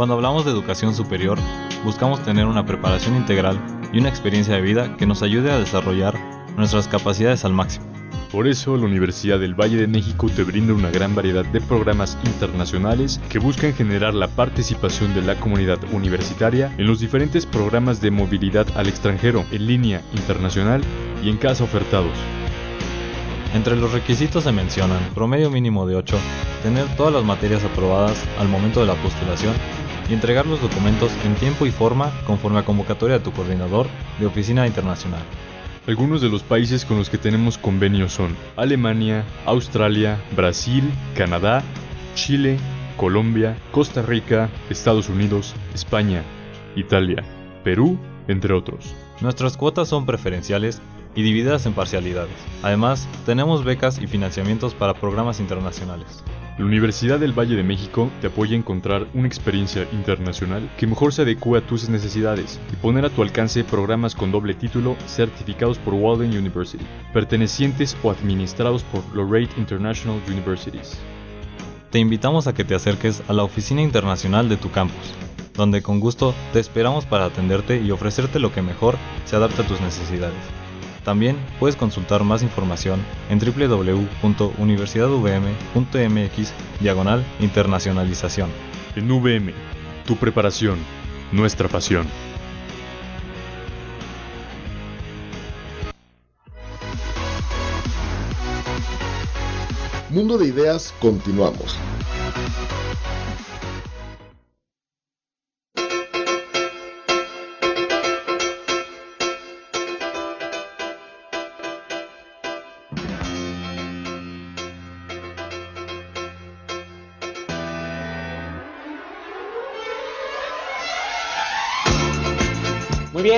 Cuando hablamos de educación superior, buscamos tener una preparación integral y una experiencia de vida que nos ayude a desarrollar nuestras capacidades al máximo. Por eso, la Universidad del Valle de México te brinda una gran variedad de programas internacionales que buscan generar la participación de la comunidad universitaria en los diferentes programas de movilidad al extranjero, en línea, internacional y en casa ofertados. Entre los requisitos se mencionan promedio mínimo de 8, tener todas las materias aprobadas al momento de la postulación y entregar los documentos en tiempo y forma conforme a convocatoria de tu coordinador de oficina internacional. Algunos de los países con los que tenemos convenios son Alemania, Australia, Brasil, Canadá, Chile, Colombia, Costa Rica, Estados Unidos, España, Italia, Perú, entre otros. Nuestras cuotas son preferenciales y divididas en parcialidades. Además, tenemos becas y financiamientos para programas internacionales. La Universidad del Valle de México te apoya a encontrar una experiencia internacional que mejor se adecue a tus necesidades y poner a tu alcance programas con doble título certificados por Walden University, pertenecientes o administrados por Lorraine International Universities. Te invitamos a que te acerques a la oficina internacional de tu campus, donde con gusto te esperamos para atenderte y ofrecerte lo que mejor se adapta a tus necesidades. También puedes consultar más información en www.universidadvm.mx diagonal internacionalización. En VM, tu preparación, nuestra pasión. Mundo de Ideas, continuamos.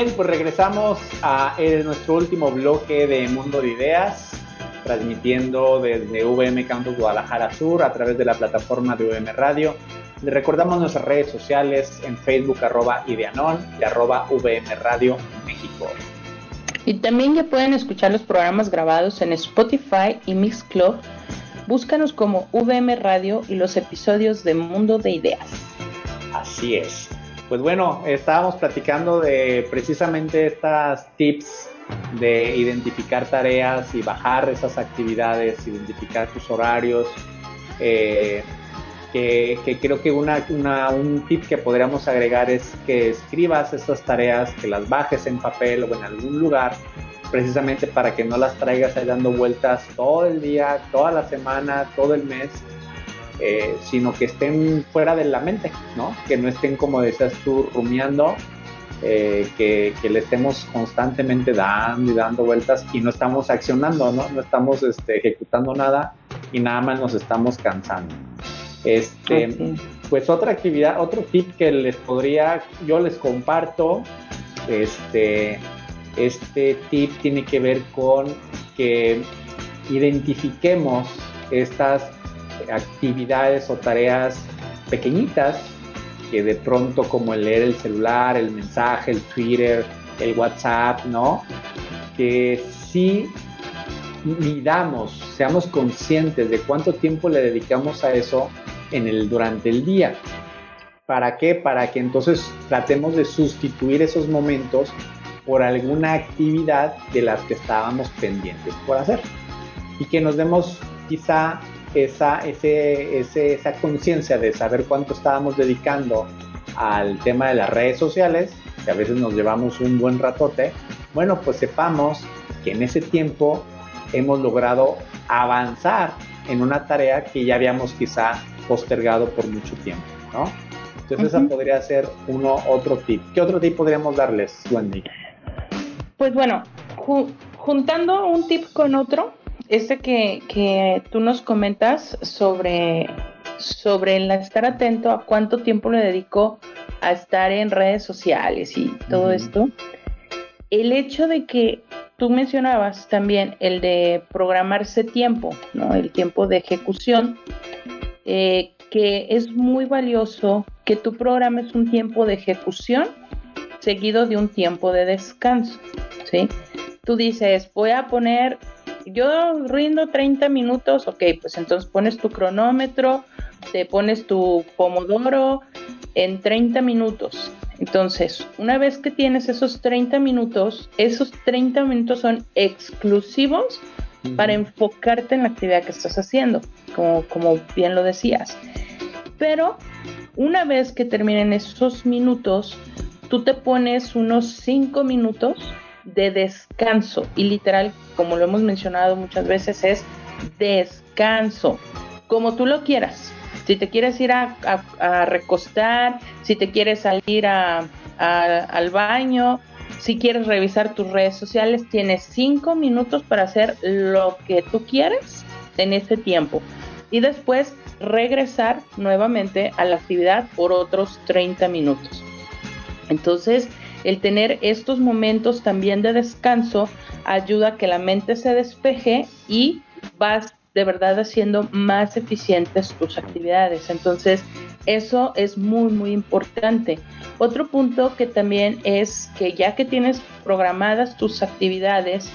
Bien, pues regresamos a eh, nuestro último bloque de Mundo de Ideas, transmitiendo desde VM Campus Guadalajara Sur a través de la plataforma de VM Radio. Les recordamos nuestras redes sociales en Facebook arroba Ideanon y arroba VM Radio México. Y también ya pueden escuchar los programas grabados en Spotify y Mixcloud. Búscanos como VM Radio y los episodios de Mundo de Ideas. Así es. Pues bueno, estábamos platicando de precisamente estas tips de identificar tareas y bajar esas actividades, identificar tus horarios. Eh, que, creo que una, un tip que podríamos agregar es que escribas estas tareas, que las bajes en papel o en algún lugar, precisamente para que no las traigas ahí dando vueltas todo el día, toda la semana, todo el mes, eh, sino que estén fuera de la mente, ¿no? Que no estén, como decías tú, rumiando, eh, que, que, le estemos constantemente dando y dando vueltas y no estamos accionando, ¿no? No estamos este, ejecutando nada y nada más nos estamos cansando. Este, okay. Pues otra actividad, otro tip que les podría, yo les comparto, este, este tip tiene que ver con que identifiquemos estas actividades o tareas pequeñitas que de pronto como el leer el celular, el mensaje, el Twitter, el WhatsApp, ¿no? Que sí midamos, seamos conscientes de cuánto tiempo le dedicamos a eso en el, durante el día. ¿Para qué? Para que entonces tratemos de sustituir esos momentos por alguna actividad de las que estábamos pendientes por hacer. Y que nos demos quizá esa, ese, ese, esa conciencia de saber cuánto estábamos dedicando al tema de las redes sociales, que a veces nos llevamos un buen ratote, bueno, pues sepamos que en ese tiempo hemos logrado avanzar en una tarea que ya habíamos quizá postergado por mucho tiempo, ¿no? Entonces uh -huh. esa podría ser uno, otro tip. ¿Qué otro tip podríamos darles, Wendy? Pues bueno, ju juntando un tip con otro, este que, que, tú nos comentas sobre, sobre el estar atento a cuánto tiempo le dedico a estar en redes sociales y todo esto, el hecho de que tú mencionabas también el de programarse tiempo, ¿no? El tiempo de ejecución, eh, que es muy valioso que tú programes un tiempo de ejecución seguido de un tiempo de descanso, ¿sí? Tú dices, voy a poner, yo rindo 30 minutos, ok, pues entonces pones tu cronómetro, te pones tu pomodoro en 30 minutos. Entonces, una vez que tienes esos 30 minutos, esos 30 minutos son exclusivos para enfocarte en la actividad que estás haciendo, como, como bien lo decías. Pero una vez que terminen esos minutos, tú te pones unos 5 minutos de descanso y literal, como lo hemos mencionado muchas veces, es descanso, como tú lo quieras. Si te quieres ir a, recostar, si te quieres salir al baño, si quieres revisar tus redes sociales, tienes 5 minutos para hacer lo que tú quieres en ese tiempo. Y después regresar nuevamente a la actividad por otros 30 minutos. Entonces, el tener estos momentos también de descanso ayuda a que la mente se despeje y vas de verdad haciendo más eficientes tus actividades. Entonces, eso es muy, muy importante. Otro punto que también es que ya que tienes programadas tus actividades,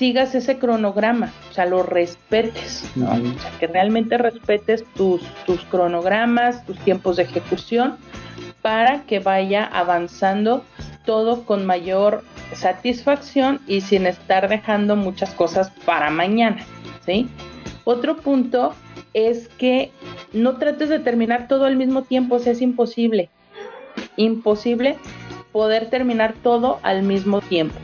sigas ese cronograma, o sea, lo respetes, ¿no? O sea, que realmente respetes tus, tus cronogramas, tus tiempos de ejecución, para que vaya avanzando todo con mayor satisfacción y sin estar dejando muchas cosas para mañana, ¿sí? Otro punto es que no trates de terminar todo al mismo tiempo, o sea, es imposible. Imposible poder terminar todo al mismo tiempo.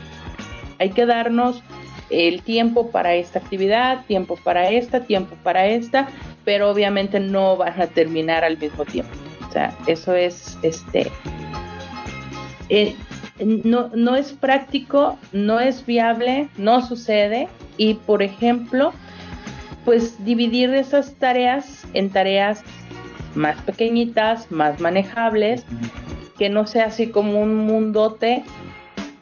Hay que darnos el tiempo para esta actividad, tiempo para esta, tiempo para esta, pero obviamente no van a terminar al mismo tiempo. O sea, eso es este eh, no, no es práctico, no es viable, no sucede. Y por ejemplo, pues dividir esas tareas en tareas más pequeñitas, más manejables, que no sea así como un mundote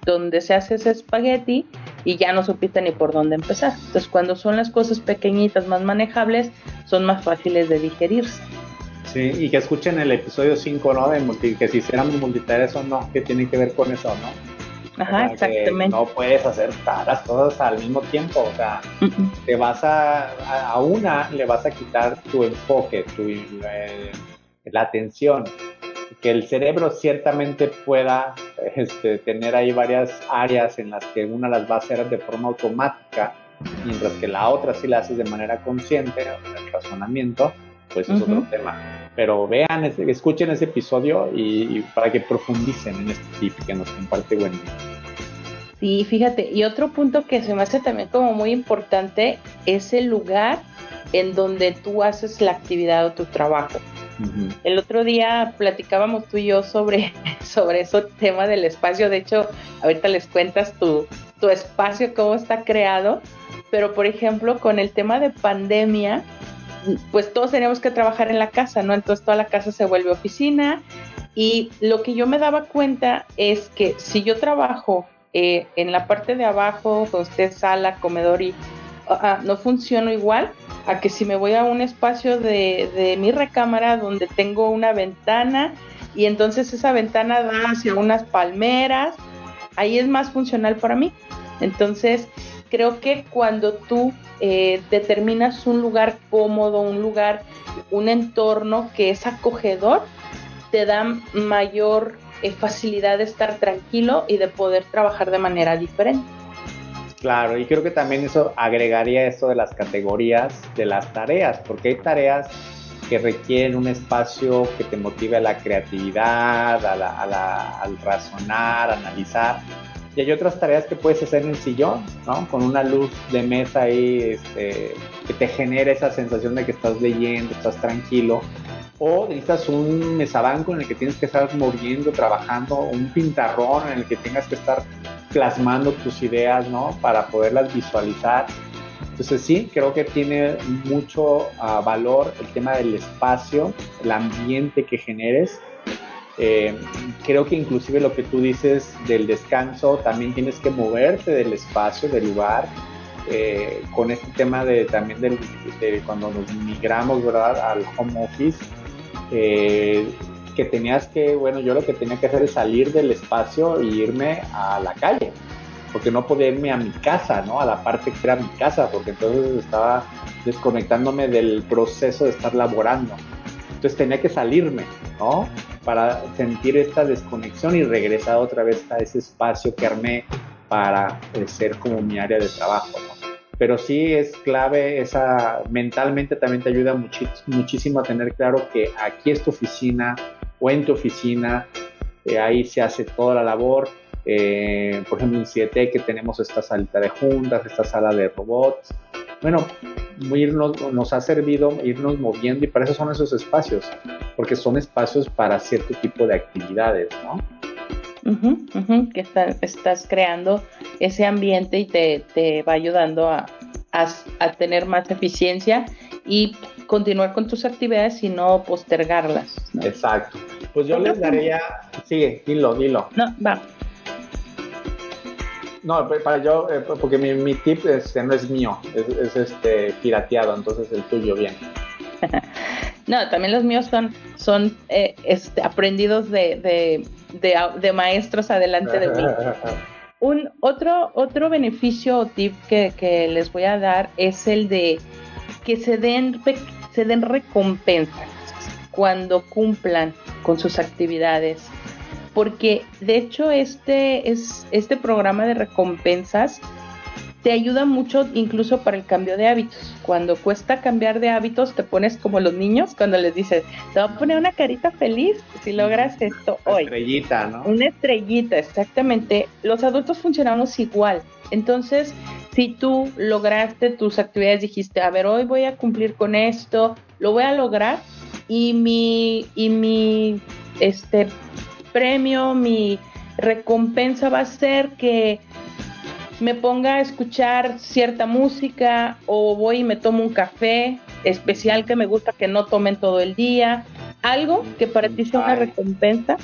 donde se hace ese espagueti y ya no supiste ni por dónde empezar. Entonces, cuando son las cosas pequeñitas, más manejables, son más fáciles de digerirse. Sí, y que escuchen el episodio 5, ¿no? De que si hiciéramos multitareas o no, que tiene que ver con eso, ¿no? Ajá, exactamente. No puedes hacer todas las cosas al mismo tiempo, o sea, te vas a, a una le vas a quitar tu enfoque, tu, eh, la atención, que el cerebro ciertamente pueda este, tener ahí varias áreas en las que una las va a hacer de forma automática, mientras que la otra sí la haces de manera consciente, el razonamiento, pues es otro tema. Pero vean, escuchen ese episodio y, para que profundicen en este tip que nos comparte Wendy. Sí, fíjate, y otro punto que se me hace también como muy importante es el lugar en donde tú haces la actividad o tu trabajo. El otro día platicábamos tú y yo sobre, (laughs) sobre ese tema del espacio. De hecho, ahorita les cuentas tu, tu espacio, cómo está creado. Pero, por ejemplo, con el tema de pandemia, pues todos teníamos que trabajar en la casa, ¿no? Entonces toda la casa se vuelve oficina y lo que yo me daba cuenta es que si yo trabajo eh, en la parte de abajo, donde esté sala, comedor y ah, no funciono igual a que si me voy a un espacio de, de mi recámara donde tengo una ventana y entonces esa ventana da hacia unas palmeras, ahí es más funcional para mí. Entonces, creo que cuando tú eh, determinas un lugar cómodo, un lugar, un entorno que es acogedor, te da mayor eh, facilidad de estar tranquilo y de poder trabajar de manera diferente. Claro, y creo que también eso agregaría esto de las categorías de las tareas, porque hay tareas que requieren un espacio que te motive a la creatividad, al razonar, analizar, y hay otras tareas que puedes hacer en el sillón, ¿no? Con una luz de mesa ahí este, que te genere esa sensación de que estás leyendo, estás tranquilo. O necesitas un mesabanco en el que tienes que estar moviendo, trabajando, un pintarrón en el que tengas que estar plasmando tus ideas, ¿no? Para poderlas visualizar. Entonces sí, creo que tiene mucho uh, valor el tema del espacio, el ambiente que generes. Eh, creo que inclusive lo que tú dices del descanso, también tienes que moverte del espacio, del lugar, eh, con este tema de también del, de cuando nos migramos ¿verdad? al home office, eh, que tenías que, bueno, yo lo que tenía que hacer es salir del espacio e irme a la calle, porque no podía irme a mi casa, ¿no? A la parte que era mi casa, porque entonces estaba desconectándome del proceso de estar laborando. Entonces tenía que salirme, ¿no? Para sentir esta desconexión y regresar otra vez a ese espacio que armé para ser como mi área de trabajo, ¿no? Pero sí es clave, esa mentalmente también te ayuda muchísimo a tener claro que aquí es tu oficina o en tu oficina, eh, ahí se hace toda la labor, eh, por ejemplo, en 7 que tenemos esta salita de juntas, esta sala de robots. Bueno, irnos, nos ha servido irnos moviendo y para eso son esos espacios, porque son espacios para cierto tipo de actividades, ¿no? que estás creando ese ambiente y te, te va ayudando a, a, tener más eficiencia y continuar con tus actividades y no postergarlas. Exacto. Pues yo les daría, sigue, dilo, dilo. No, va. No, para yo, eh, porque mi, mi tip este, no es mío, es, este pirateado, entonces el tuyo bien. (laughs) no, también los míos son, son eh, este, aprendidos de, de, maestros adelante de mí. (laughs) Un otro, otro beneficio o tip que, que, les voy a dar es el de que se den, se den recompensas cuando cumplan con sus actividades. Porque de hecho este, es, este programa de recompensas te ayuda mucho incluso para el cambio de hábitos. Cuando cuesta cambiar de hábitos, te pones como los niños cuando les dices, te voy a poner una carita feliz si logras esto hoy. Una estrellita, ¿no? Una estrellita, exactamente. Los adultos funcionamos igual. Entonces, si tú lograste tus actividades, dijiste, a ver, hoy voy a cumplir con esto, lo voy a lograr y mi, y mi, este, premio, mi recompensa va a ser que me ponga a escuchar cierta música o voy y me tomo un café especial que me gusta que no tomen todo el día, algo que para ti sea una recompensa.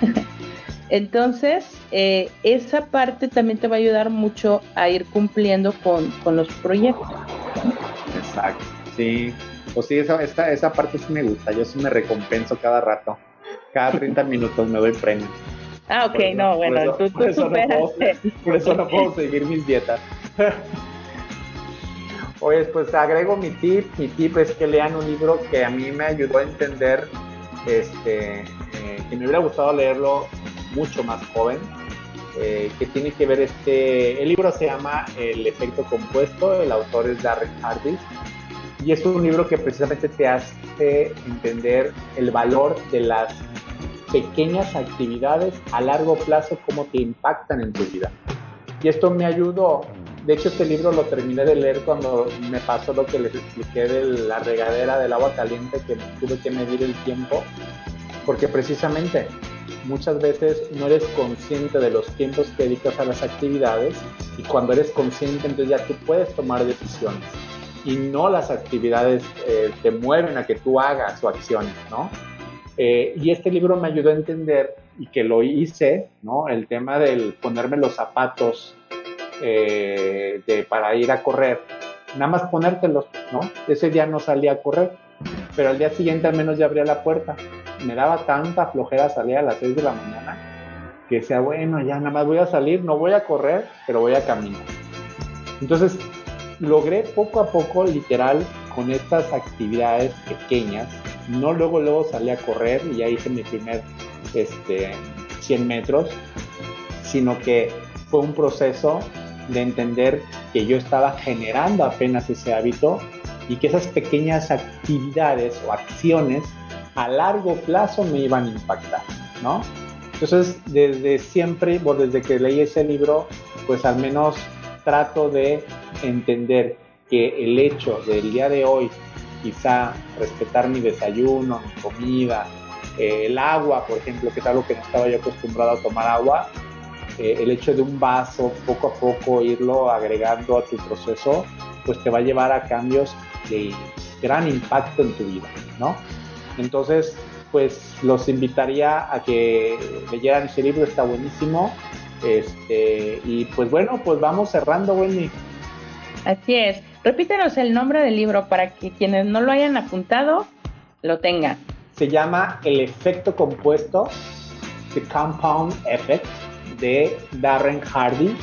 (laughs) Entonces, eh, esa parte también te va a ayudar mucho a ir cumpliendo con, los proyectos. Exacto, sí. Pues sí, esa, esa, esa parte sí me gusta, yo sí me recompenso cada rato cada 30 (laughs) minutos me doy premios. Ah, ok, no, bueno, tú, tú por eso, no puedo, por eso no puedo seguir mis dietas. (laughs) Oye, pues agrego mi tip. Mi tip es que lean un libro que a mí me ayudó a entender, este, eh, que me hubiera gustado leerlo mucho más joven, eh, que tiene que ver este, el libro se llama El efecto compuesto, el autor es Darren Hardy, y es un libro que precisamente te hace entender el valor de las pequeñas actividades a largo plazo, cómo te impactan en tu vida. Y esto me ayudó. De hecho, este libro lo terminé de leer cuando me pasó lo que les expliqué de la regadera del agua caliente, que tuve que medir el tiempo, porque precisamente muchas veces no eres consciente de los tiempos que dedicas a las actividades y cuando eres consciente entonces ya tú puedes tomar decisiones y no las actividades eh, te mueven a que tú hagas o acciones, ¿no? Eh, y este libro me ayudó a entender y que lo hice, ¿no? El tema del ponerme los zapatos eh, de, para ir a correr, nada más ponértelos, ¿no? Ese día no salía a correr, pero al día siguiente al menos ya abría la puerta. Me daba tanta flojera salir a las 6 de la mañana que decía, bueno, ya nada más voy a salir, no voy a correr, pero voy a caminar. Entonces, logré poco a poco, literal, con estas actividades pequeñas, no luego luego salí a correr y ya hice mi primer este, 100 metros, sino que fue un proceso de entender que yo estaba generando apenas ese hábito y que esas pequeñas actividades o acciones a largo plazo me iban a impactar, ¿no? Entonces, desde siempre, o desde que leí ese libro, pues al menos trato de entender que el hecho del día de hoy, quizá respetar mi desayuno, mi comida, eh, el agua, por ejemplo, que es algo que no estaba yo acostumbrado a tomar agua, eh, el hecho de un vaso, poco a poco irlo agregando a tu proceso, pues te va a llevar a cambios de gran impacto en tu vida, ¿no? Entonces, pues los invitaría a que leyeran ese libro, está buenísimo. Este, y pues bueno, pues vamos cerrando, Wendy. Así es. Repítenos el nombre del libro para que quienes no lo hayan apuntado lo tengan. Se llama El efecto compuesto, The Compound Effect, de Darren Hardy.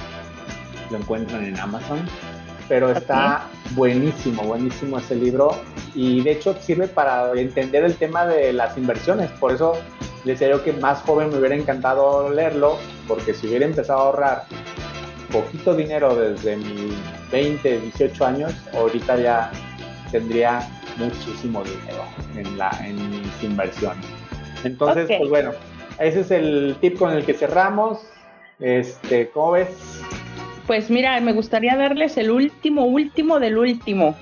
Lo encuentran en Amazon. Pero está buenísimo, buenísimo ese libro. Y de hecho sirve para entender el tema de las inversiones. Por eso les que más joven me hubiera encantado leerlo, porque si hubiera empezado a ahorrar poquito dinero desde mis 20, 18 años, ahorita ya tendría muchísimo dinero en, la, en mis inversiones. Entonces, pues bueno, ese es el tip con el que cerramos. Este, ¿cómo ves? Pues mira, me gustaría darles el último, último del último.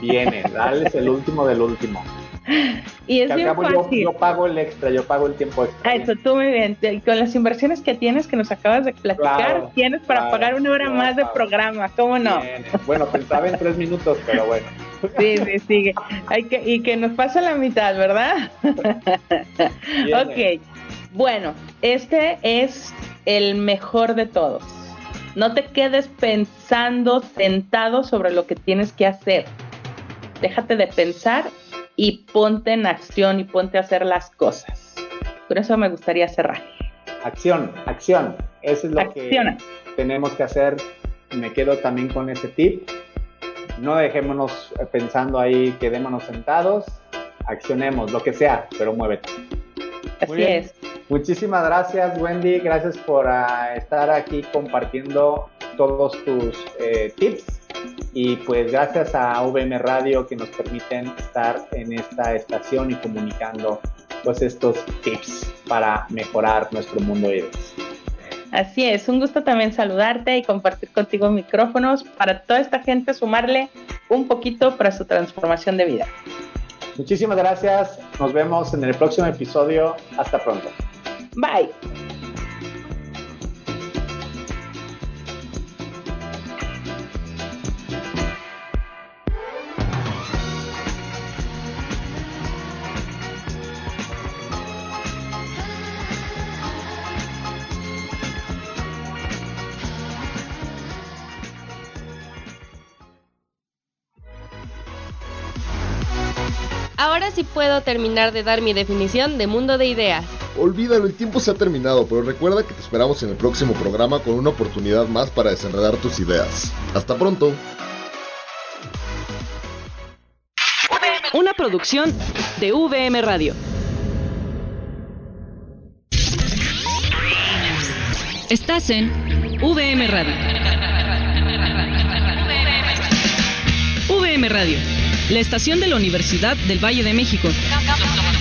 Viene, dale el último del último. (laughs) Y es Que bien yo, fácil. yo pago el extra, yo pago el tiempo extra. Ah, eso tú muy bien. Con las inversiones que tienes, que nos acabas de platicar, Claro, tienes para claro, pagar una hora claro, más de programa, ¿cómo no? Bueno, pensaba en tres minutos, pero bueno. Sí, sí, sigue. Hay que, y que nos pasa la mitad, ¿verdad? ok. Bueno, este es el mejor de todos. No te quedes pensando sentado sobre lo que tienes que hacer. Déjate de pensar y ponte en acción y ponte a hacer las cosas. Por eso me gustaría cerrar. Acción, acción. Eso es lo Acciona. que tenemos que hacer. Me quedo también con ese tip. No dejémonos eh, pensando ahí, quedémonos sentados. Accionemos, lo que sea, pero muévete. Así bien. es. Muchísimas gracias, Wendy. Gracias por ah, estar aquí compartiendo todos tus eh, tips. Y pues gracias a VM Radio que nos permiten estar en esta estación y comunicando pues estos tips para mejorar nuestro mundo de ideas. Así es, un gusto también saludarte y compartir contigo micrófonos para toda esta gente, sumarle un poquito para su transformación de vida. Muchísimas gracias. Nos vemos en el próximo episodio. Hasta pronto. Bye. Ahora sí puedo terminar de dar mi definición de mundo de ideas. Olvídalo, el tiempo se ha terminado, pero recuerda que te esperamos en el próximo programa con una oportunidad más para desenredar tus ideas. Hasta pronto. Una producción de VM Radio. Estás en VM Radio. VM Radio, la estación de la Universidad del Valle de México.